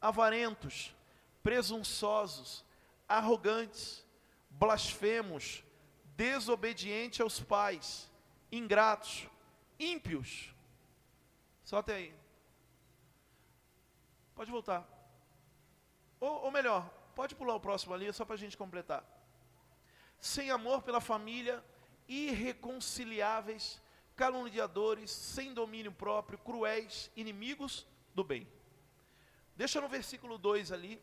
avarentos, presunçosos, arrogantes, blasfemos, desobedientes aos pais, ingratos, ímpios. Só até aí. Pode voltar. Ou, ou melhor, pode pular o próximo ali, só para a gente completar. Sem amor pela família, irreconciliáveis, caluniadores, sem domínio próprio, cruéis, inimigos do bem. Deixa no versículo 2 ali.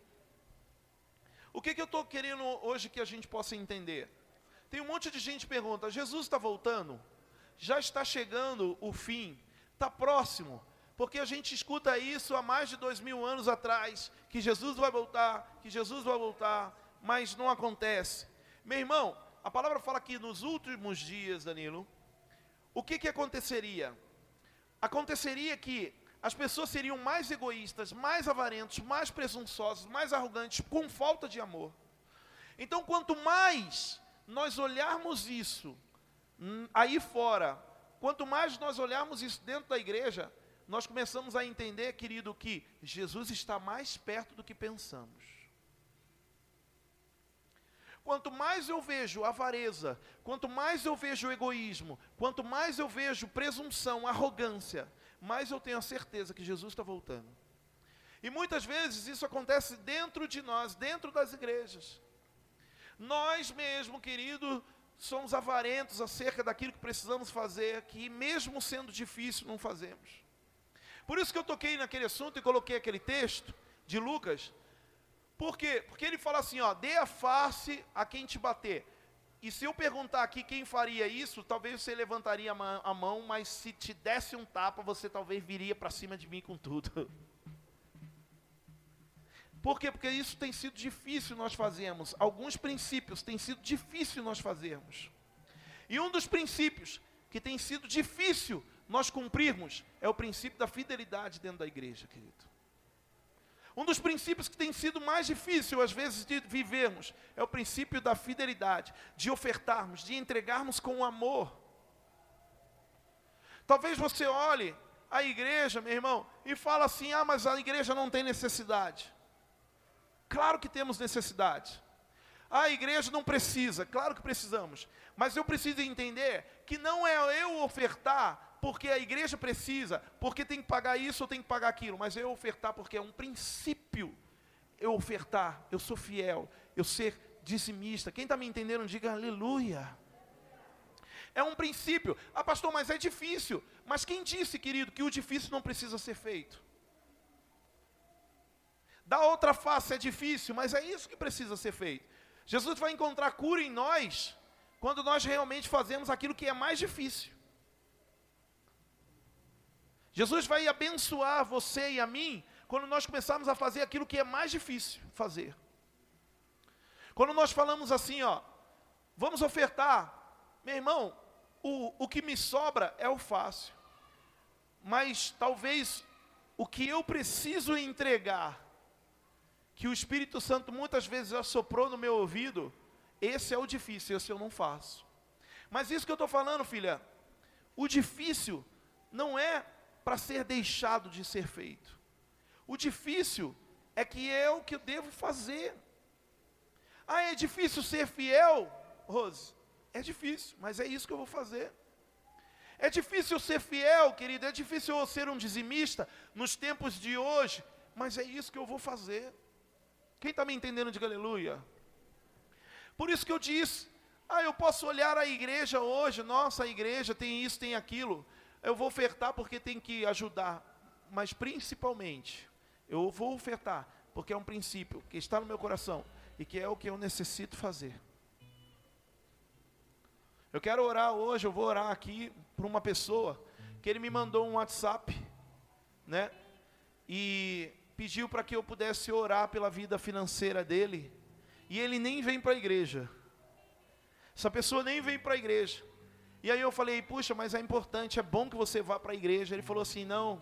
O que, que eu estou querendo hoje que a gente possa entender? Tem um monte de gente que pergunta: Jesus está voltando? Já está chegando o fim? Está próximo? Porque a gente escuta isso há mais de dois mil anos atrás: que Jesus vai voltar, que Jesus vai voltar, mas não acontece. Meu irmão, a palavra fala que nos últimos dias, Danilo, o que, que aconteceria? Aconteceria que as pessoas seriam mais egoístas, mais avarentos, mais presunçosos, mais arrogantes, com falta de amor. Então, quanto mais nós olharmos isso hum, aí fora, quanto mais nós olharmos isso dentro da igreja, nós começamos a entender, querido, que Jesus está mais perto do que pensamos. Quanto mais eu vejo avareza, quanto mais eu vejo egoísmo, quanto mais eu vejo presunção, arrogância, mais eu tenho a certeza que Jesus está voltando. E muitas vezes isso acontece dentro de nós, dentro das igrejas. Nós mesmo, querido, somos avarentos acerca daquilo que precisamos fazer, que mesmo sendo difícil, não fazemos. Por isso que eu toquei naquele assunto e coloquei aquele texto de Lucas. Por quê? Porque ele fala assim, ó, dê a face a quem te bater. E se eu perguntar aqui quem faria isso, talvez você levantaria a mão, mas se te desse um tapa, você talvez viria para cima de mim com tudo. Por quê? Porque isso tem sido difícil nós fazermos. Alguns princípios tem sido difícil nós fazermos. E um dos princípios que tem sido difícil nós cumprirmos é o princípio da fidelidade dentro da igreja, querido. Um dos princípios que tem sido mais difícil, às vezes, de vivermos, é o princípio da fidelidade, de ofertarmos, de entregarmos com amor. Talvez você olhe a igreja, meu irmão, e fala assim: ah, mas a igreja não tem necessidade. Claro que temos necessidade. A igreja não precisa, claro que precisamos. Mas eu preciso entender que não é eu ofertar porque a igreja precisa, porque tem que pagar isso ou tem que pagar aquilo, mas eu ofertar porque é um princípio. Eu ofertar, eu sou fiel, eu ser dizimista. Quem está me entendendo, diga aleluia. É um princípio. Ah, pastor, mas é difícil. Mas quem disse, querido, que o difícil não precisa ser feito? Da outra face é difícil, mas é isso que precisa ser feito. Jesus vai encontrar cura em nós quando nós realmente fazemos aquilo que é mais difícil. Jesus vai abençoar você e a mim quando nós começarmos a fazer aquilo que é mais difícil fazer. Quando nós falamos assim, ó, vamos ofertar, meu irmão, o, o que me sobra é o fácil. Mas talvez o que eu preciso entregar, que o Espírito Santo muitas vezes assoprou no meu ouvido, esse é o difícil, esse eu não faço. Mas isso que eu estou falando, filha, o difícil não é para ser deixado de ser feito. O difícil é que é o que eu devo fazer. Ah, é difícil ser fiel? Rose, é difícil, mas é isso que eu vou fazer. É difícil ser fiel, querido, é difícil eu ser um dizimista nos tempos de hoje, mas é isso que eu vou fazer. Quem está me entendendo, diga aleluia. Por isso que eu disse, ah, eu posso olhar a igreja hoje, nossa, a igreja tem isso, tem aquilo, eu vou ofertar porque tem que ajudar, mas principalmente, eu vou ofertar porque é um princípio que está no meu coração e que é o que eu necessito fazer. Eu quero orar hoje, eu vou orar aqui para uma pessoa que ele me mandou um WhatsApp, né? E pediu para que eu pudesse orar pela vida financeira dele, e ele nem vem para a igreja. Essa pessoa nem vem para a igreja. E aí eu falei, puxa, mas é importante, é bom que você vá para a igreja. Ele falou assim: não,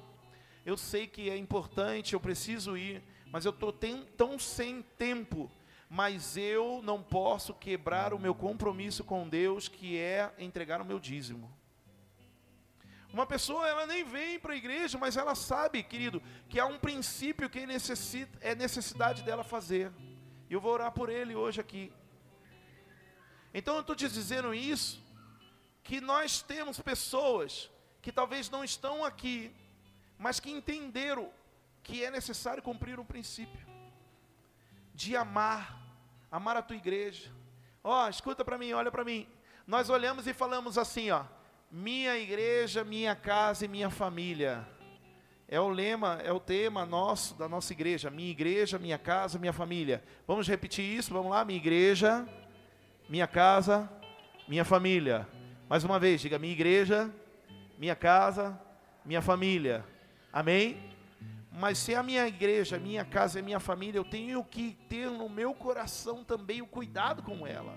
eu sei que é importante, eu preciso ir, mas eu estou tão sem tempo. Mas eu não posso quebrar o meu compromisso com Deus, que é entregar o meu dízimo. Uma pessoa, ela nem vem para a igreja, mas ela sabe, querido, que há um princípio que necessita, é necessidade dela fazer. E eu vou orar por ele hoje aqui. Então eu estou te dizendo isso, que nós temos pessoas que talvez não estão aqui, mas que entenderam que é necessário cumprir um princípio de amar, amar a tua igreja. Ó, oh, escuta para mim, olha para mim. Nós olhamos e falamos assim, ó: minha igreja, minha casa e minha família. É o lema, é o tema nosso da nossa igreja, minha igreja, minha casa, minha família. Vamos repetir isso, vamos lá, minha igreja, minha casa, minha família. Mais uma vez, diga minha igreja, minha casa, minha família. Amém? Mas se é a minha igreja, minha casa e minha família, eu tenho que ter no meu coração também o cuidado com ela.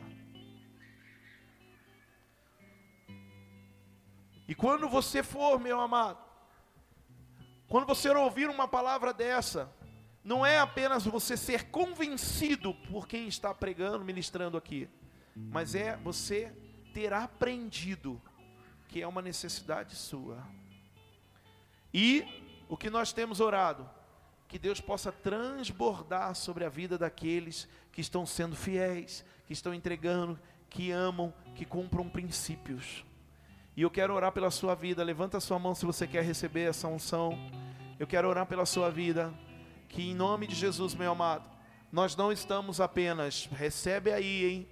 E quando você for, meu amado, quando você ouvir uma palavra dessa, não é apenas você ser convencido por quem está pregando, ministrando aqui, mas é você ter aprendido que é uma necessidade sua. E o que nós temos orado, que Deus possa transbordar sobre a vida daqueles que estão sendo fiéis, que estão entregando, que amam, que cumpram princípios. E eu quero orar pela sua vida. Levanta a sua mão se você quer receber essa unção. Eu quero orar pela sua vida. Que em nome de Jesus, meu amado, nós não estamos apenas, recebe aí, hein?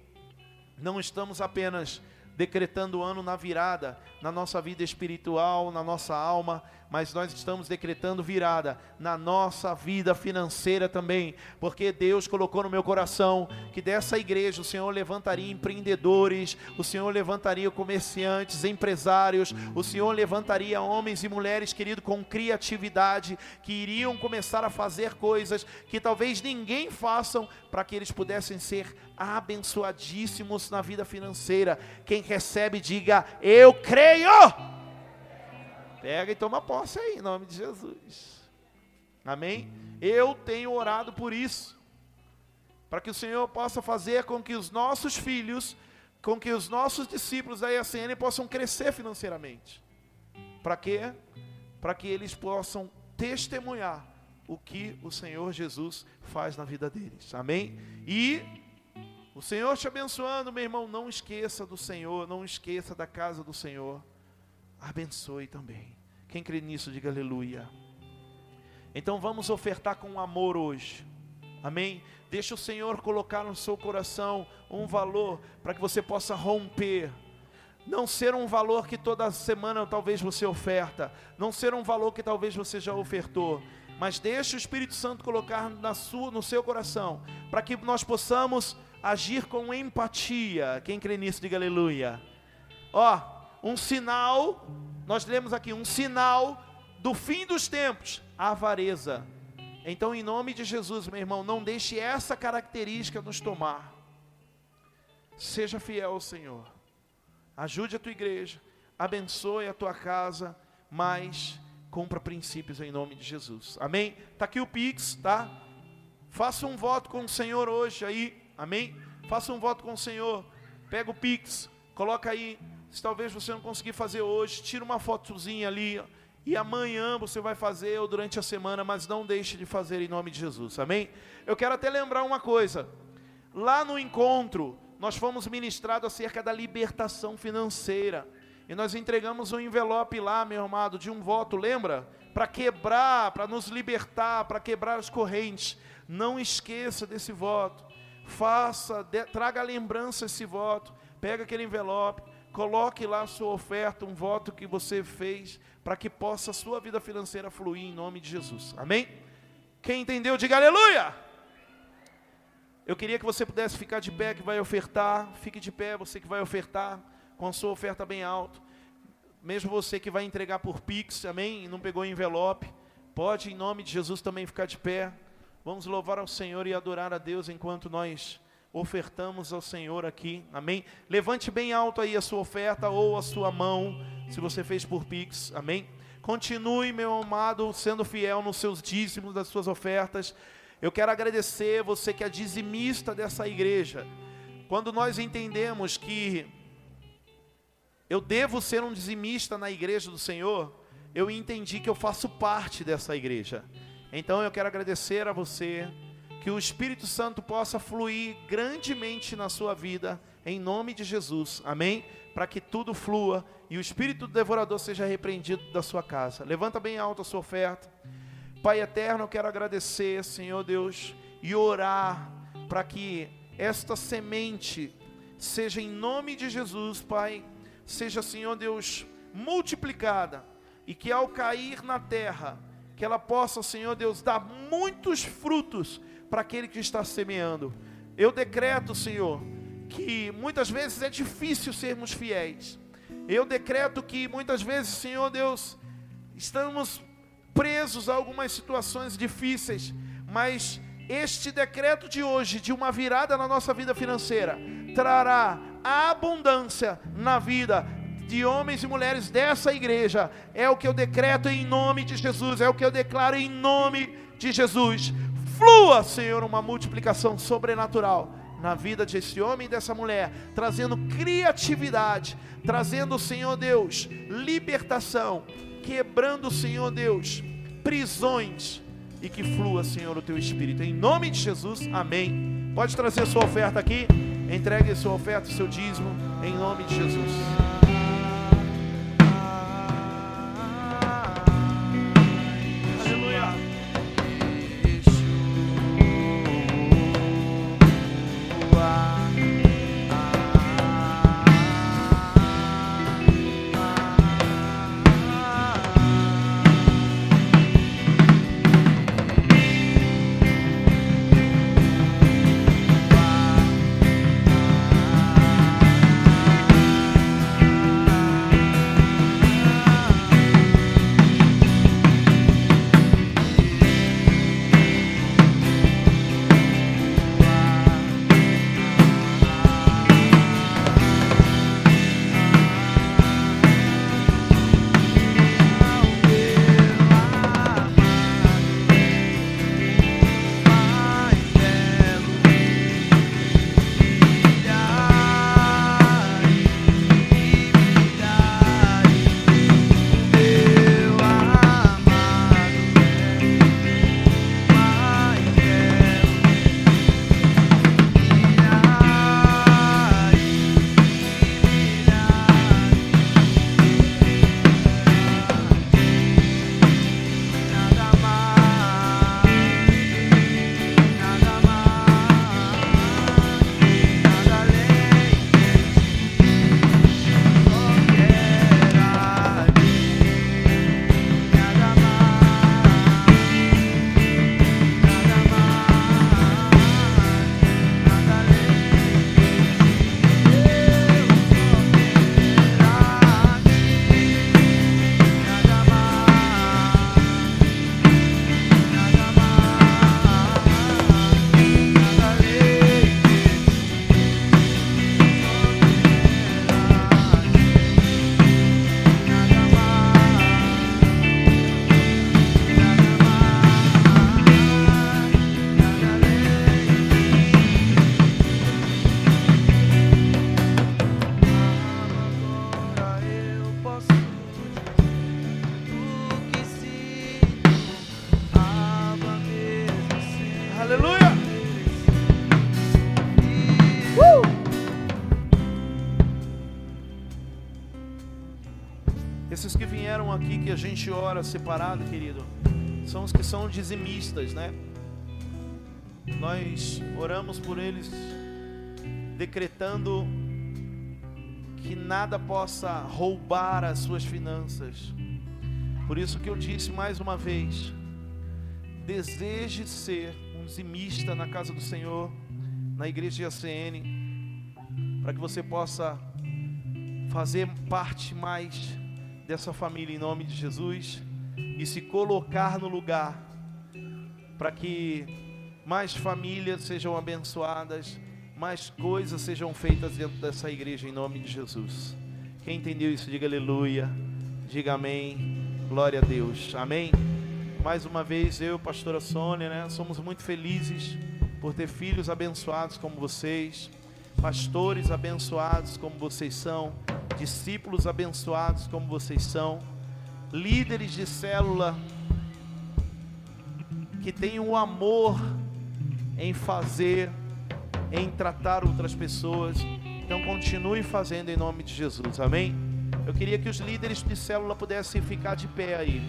não estamos apenas decretando o ano na virada, na nossa vida espiritual, na nossa alma, mas nós estamos decretando virada na nossa vida financeira também, porque Deus colocou no meu coração que dessa igreja o Senhor levantaria empreendedores, o Senhor levantaria comerciantes, empresários, o Senhor levantaria homens e mulheres, querido, com criatividade, que iriam começar a fazer coisas que talvez ninguém façam para que eles pudessem ser abençoadíssimos na vida financeira. Quem recebe, diga: Eu creio. Pega e toma posse aí, em nome de Jesus. Amém? Eu tenho orado por isso. Para que o Senhor possa fazer com que os nossos filhos, com que os nossos discípulos da IACN possam crescer financeiramente. Para quê? Para que eles possam testemunhar o que o Senhor Jesus faz na vida deles. Amém? E o Senhor te abençoando, meu irmão, não esqueça do Senhor, não esqueça da casa do Senhor abençoe também. Quem crê nisso, diga aleluia. Então vamos ofertar com amor hoje. Amém? Deixa o Senhor colocar no seu coração um valor para que você possa romper. Não ser um valor que toda semana talvez você oferta, não ser um valor que talvez você já ofertou, mas deixe o Espírito Santo colocar na sua, no seu coração, para que nós possamos agir com empatia. Quem crê nisso, diga aleluia. Ó, um sinal, nós lemos aqui, um sinal do fim dos tempos, a avareza. Então, em nome de Jesus, meu irmão, não deixe essa característica nos tomar. Seja fiel ao Senhor. Ajude a tua igreja, abençoe a tua casa, mas cumpra princípios em nome de Jesus. Amém? Tá aqui o Pix, tá? Faça um voto com o Senhor hoje aí. Amém? Faça um voto com o Senhor. Pega o Pix, coloca aí se talvez você não conseguir fazer hoje, tira uma fotozinha ali e amanhã você vai fazer ou durante a semana, mas não deixe de fazer em nome de Jesus. Amém? Eu quero até lembrar uma coisa. Lá no encontro, nós fomos ministrados acerca da libertação financeira. E nós entregamos um envelope lá, meu amado, de um voto, lembra? Para quebrar, para nos libertar, para quebrar as correntes. Não esqueça desse voto. Faça, de, traga a lembrança esse voto. Pega aquele envelope, Coloque lá a sua oferta, um voto que você fez, para que possa a sua vida financeira fluir em nome de Jesus. Amém? Quem entendeu, diga aleluia! Eu queria que você pudesse ficar de pé, que vai ofertar. Fique de pé, você que vai ofertar, com a sua oferta bem alto. Mesmo você que vai entregar por Pix, amém? E não pegou envelope. Pode, em nome de Jesus, também ficar de pé. Vamos louvar ao Senhor e adorar a Deus enquanto nós ofertamos ao Senhor aqui, amém? Levante bem alto aí a sua oferta ou a sua mão, se você fez por Pix, amém? Continue, meu amado, sendo fiel nos seus dízimos, das suas ofertas. Eu quero agradecer você que é dizimista dessa igreja. Quando nós entendemos que eu devo ser um dizimista na igreja do Senhor, eu entendi que eu faço parte dessa igreja. Então eu quero agradecer a você que o Espírito Santo possa fluir grandemente na sua vida, em nome de Jesus, amém? Para que tudo flua e o espírito do devorador seja repreendido da sua casa. Levanta bem alto a sua oferta. Pai eterno, eu quero agradecer, Senhor Deus, e orar para que esta semente seja em nome de Jesus, Pai, seja, Senhor Deus, multiplicada e que ao cair na terra, que ela possa, Senhor Deus, dar muitos frutos para aquele que está semeando. Eu decreto, Senhor, que muitas vezes é difícil sermos fiéis. Eu decreto que muitas vezes, Senhor Deus, estamos presos a algumas situações difíceis, mas este decreto de hoje, de uma virada na nossa vida financeira, trará abundância na vida de homens e mulheres dessa igreja. É o que eu decreto em nome de Jesus, é o que eu declaro em nome de Jesus flua, Senhor, uma multiplicação sobrenatural na vida desse homem e dessa mulher, trazendo criatividade, trazendo, Senhor Deus, libertação, quebrando, Senhor Deus, prisões e que flua, Senhor, o teu espírito. Em nome de Jesus, amém. Pode trazer sua oferta aqui, entregue sua oferta, seu dízimo, em nome de Jesus. Gente ora separado, querido, são os que são dizimistas, né? Nós oramos por eles, decretando que nada possa roubar as suas finanças. Por isso que eu disse mais uma vez: deseje ser um dizimista na casa do Senhor, na igreja de ACN, para que você possa fazer parte mais dessa família em nome de Jesus e se colocar no lugar para que mais famílias sejam abençoadas, mais coisas sejam feitas dentro dessa igreja em nome de Jesus. Quem entendeu isso, diga aleluia, diga amém, glória a Deus, amém. Mais uma vez, eu, pastora Sônia, né, somos muito felizes por ter filhos abençoados como vocês, pastores abençoados como vocês são, discípulos abençoados como vocês são, líderes de célula que têm um amor em fazer, em tratar outras pessoas. Então continue fazendo em nome de Jesus, amém? Eu queria que os líderes de célula pudessem ficar de pé aí.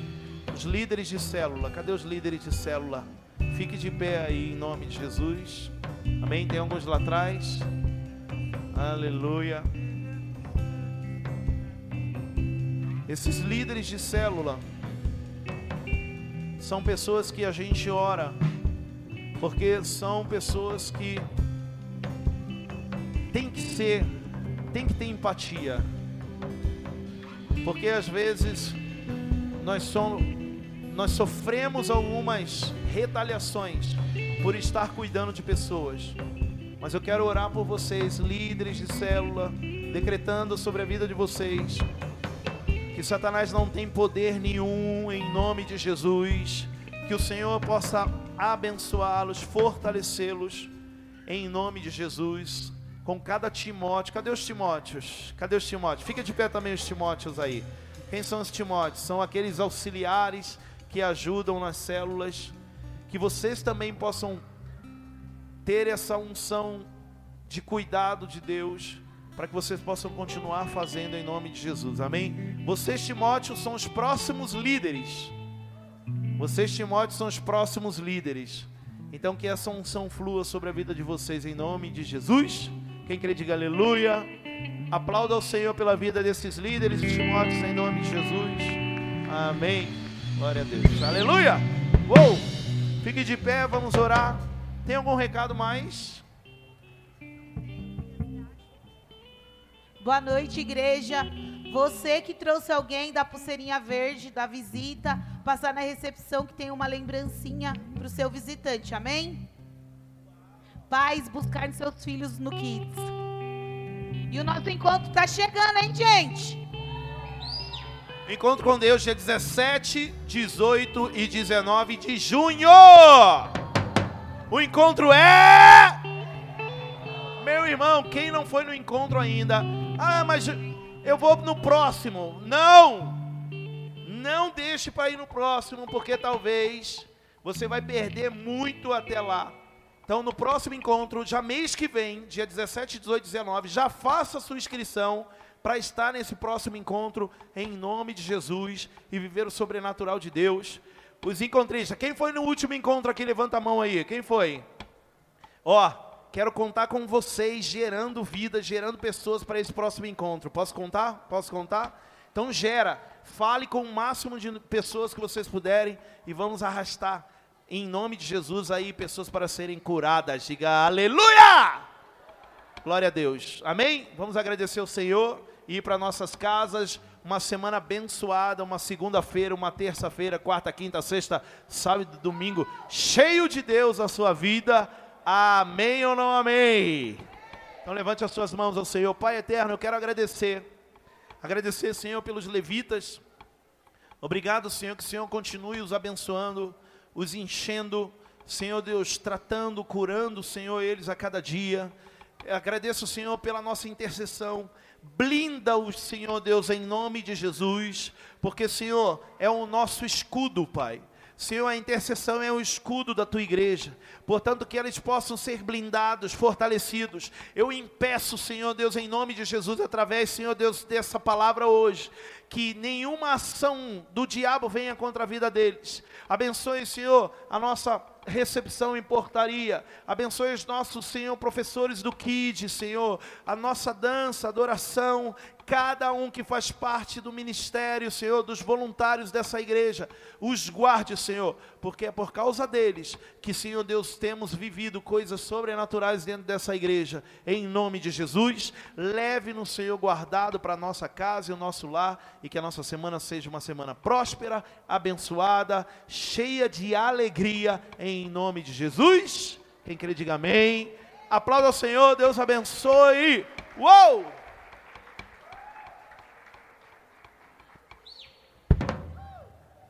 Os líderes de célula, cadê os líderes de célula? Fique de pé aí em nome de Jesus. Amém? Tem alguns lá atrás. Aleluia. Esses líderes de célula são pessoas que a gente ora, porque são pessoas que tem que ser, tem que ter empatia. Porque às vezes nós somos nós sofremos algumas retaliações por estar cuidando de pessoas. Mas eu quero orar por vocês, líderes de célula, decretando sobre a vida de vocês Satanás não tem poder nenhum em nome de Jesus, que o Senhor possa abençoá-los, fortalecê-los em nome de Jesus, com cada Timóteo. Cadê os Timóteos? Cadê os Timóteos? Fica de pé também os Timóteos aí. Quem são os Timóteos? São aqueles auxiliares que ajudam nas células, que vocês também possam ter essa unção de cuidado de Deus para que vocês possam continuar fazendo em nome de Jesus. Amém? Vocês, Timóteo, são os próximos líderes. Vocês, Timóteo, são os próximos líderes. Então, que essa unção flua sobre a vida de vocês em nome de Jesus. Quem crê, diga aleluia. Aplauda ao Senhor pela vida desses líderes de Timóteos em nome de Jesus. Amém. Glória a Deus. Aleluia. Uou. Fique de pé, vamos orar. Tem algum recado mais? Boa noite, igreja. Você que trouxe alguém da pulseirinha verde, da visita, passar na recepção que tem uma lembrancinha para o seu visitante, amém? Pais, buscar seus filhos no Kids. E o nosso encontro está chegando, hein, gente? Encontro com Deus, dia 17, 18 e 19 de junho. O encontro é. Meu irmão, quem não foi no encontro ainda, ah, mas eu vou no próximo. Não! Não deixe para ir no próximo, porque talvez você vai perder muito até lá. Então, no próximo encontro, já mês que vem, dia 17, 18, 19, já faça sua inscrição para estar nesse próximo encontro em nome de Jesus e viver o sobrenatural de Deus. Os encontristas, quem foi no último encontro aqui? Levanta a mão aí. Quem foi? Ó, Quero contar com vocês, gerando vida, gerando pessoas para esse próximo encontro. Posso contar? Posso contar? Então gera, fale com o máximo de pessoas que vocês puderem e vamos arrastar em nome de Jesus aí pessoas para serem curadas. Diga aleluia! Glória a Deus. Amém? Vamos agradecer ao Senhor e ir para nossas casas. Uma semana abençoada, uma segunda-feira, uma terça-feira, quarta, quinta, sexta, sábado, domingo, cheio de Deus a sua vida. Amém ou não amém? Então levante as suas mãos ao Senhor. Pai eterno, eu quero agradecer. Agradecer, Senhor, pelos levitas. Obrigado, Senhor, que o Senhor continue os abençoando, os enchendo. Senhor Deus, tratando, curando, Senhor, eles a cada dia. Eu agradeço, Senhor, pela nossa intercessão. Blinda-os, Senhor Deus, em nome de Jesus, porque, Senhor, é o nosso escudo, Pai. Senhor, a intercessão é o escudo da tua igreja. Portanto, que eles possam ser blindados, fortalecidos. Eu impeço, Senhor Deus, em nome de Jesus, através, Senhor Deus, dessa palavra hoje, que nenhuma ação do diabo venha contra a vida deles. Abençoe, Senhor, a nossa recepção em portaria. Abençoe os nossos, Senhor, professores do KID, Senhor, a nossa dança, adoração, cada um que faz parte do ministério, Senhor, dos voluntários dessa igreja, os guarde, Senhor, porque é por causa deles que, Senhor Deus, temos vivido coisas sobrenaturais dentro dessa igreja. Em nome de Jesus, leve-nos, Senhor, guardado para a nossa casa e o nosso lar, e que a nossa semana seja uma semana próspera, abençoada, cheia de alegria, em nome de Jesus. Quem crê, diga amém. Aplauda ao Senhor, Deus abençoe. Uou!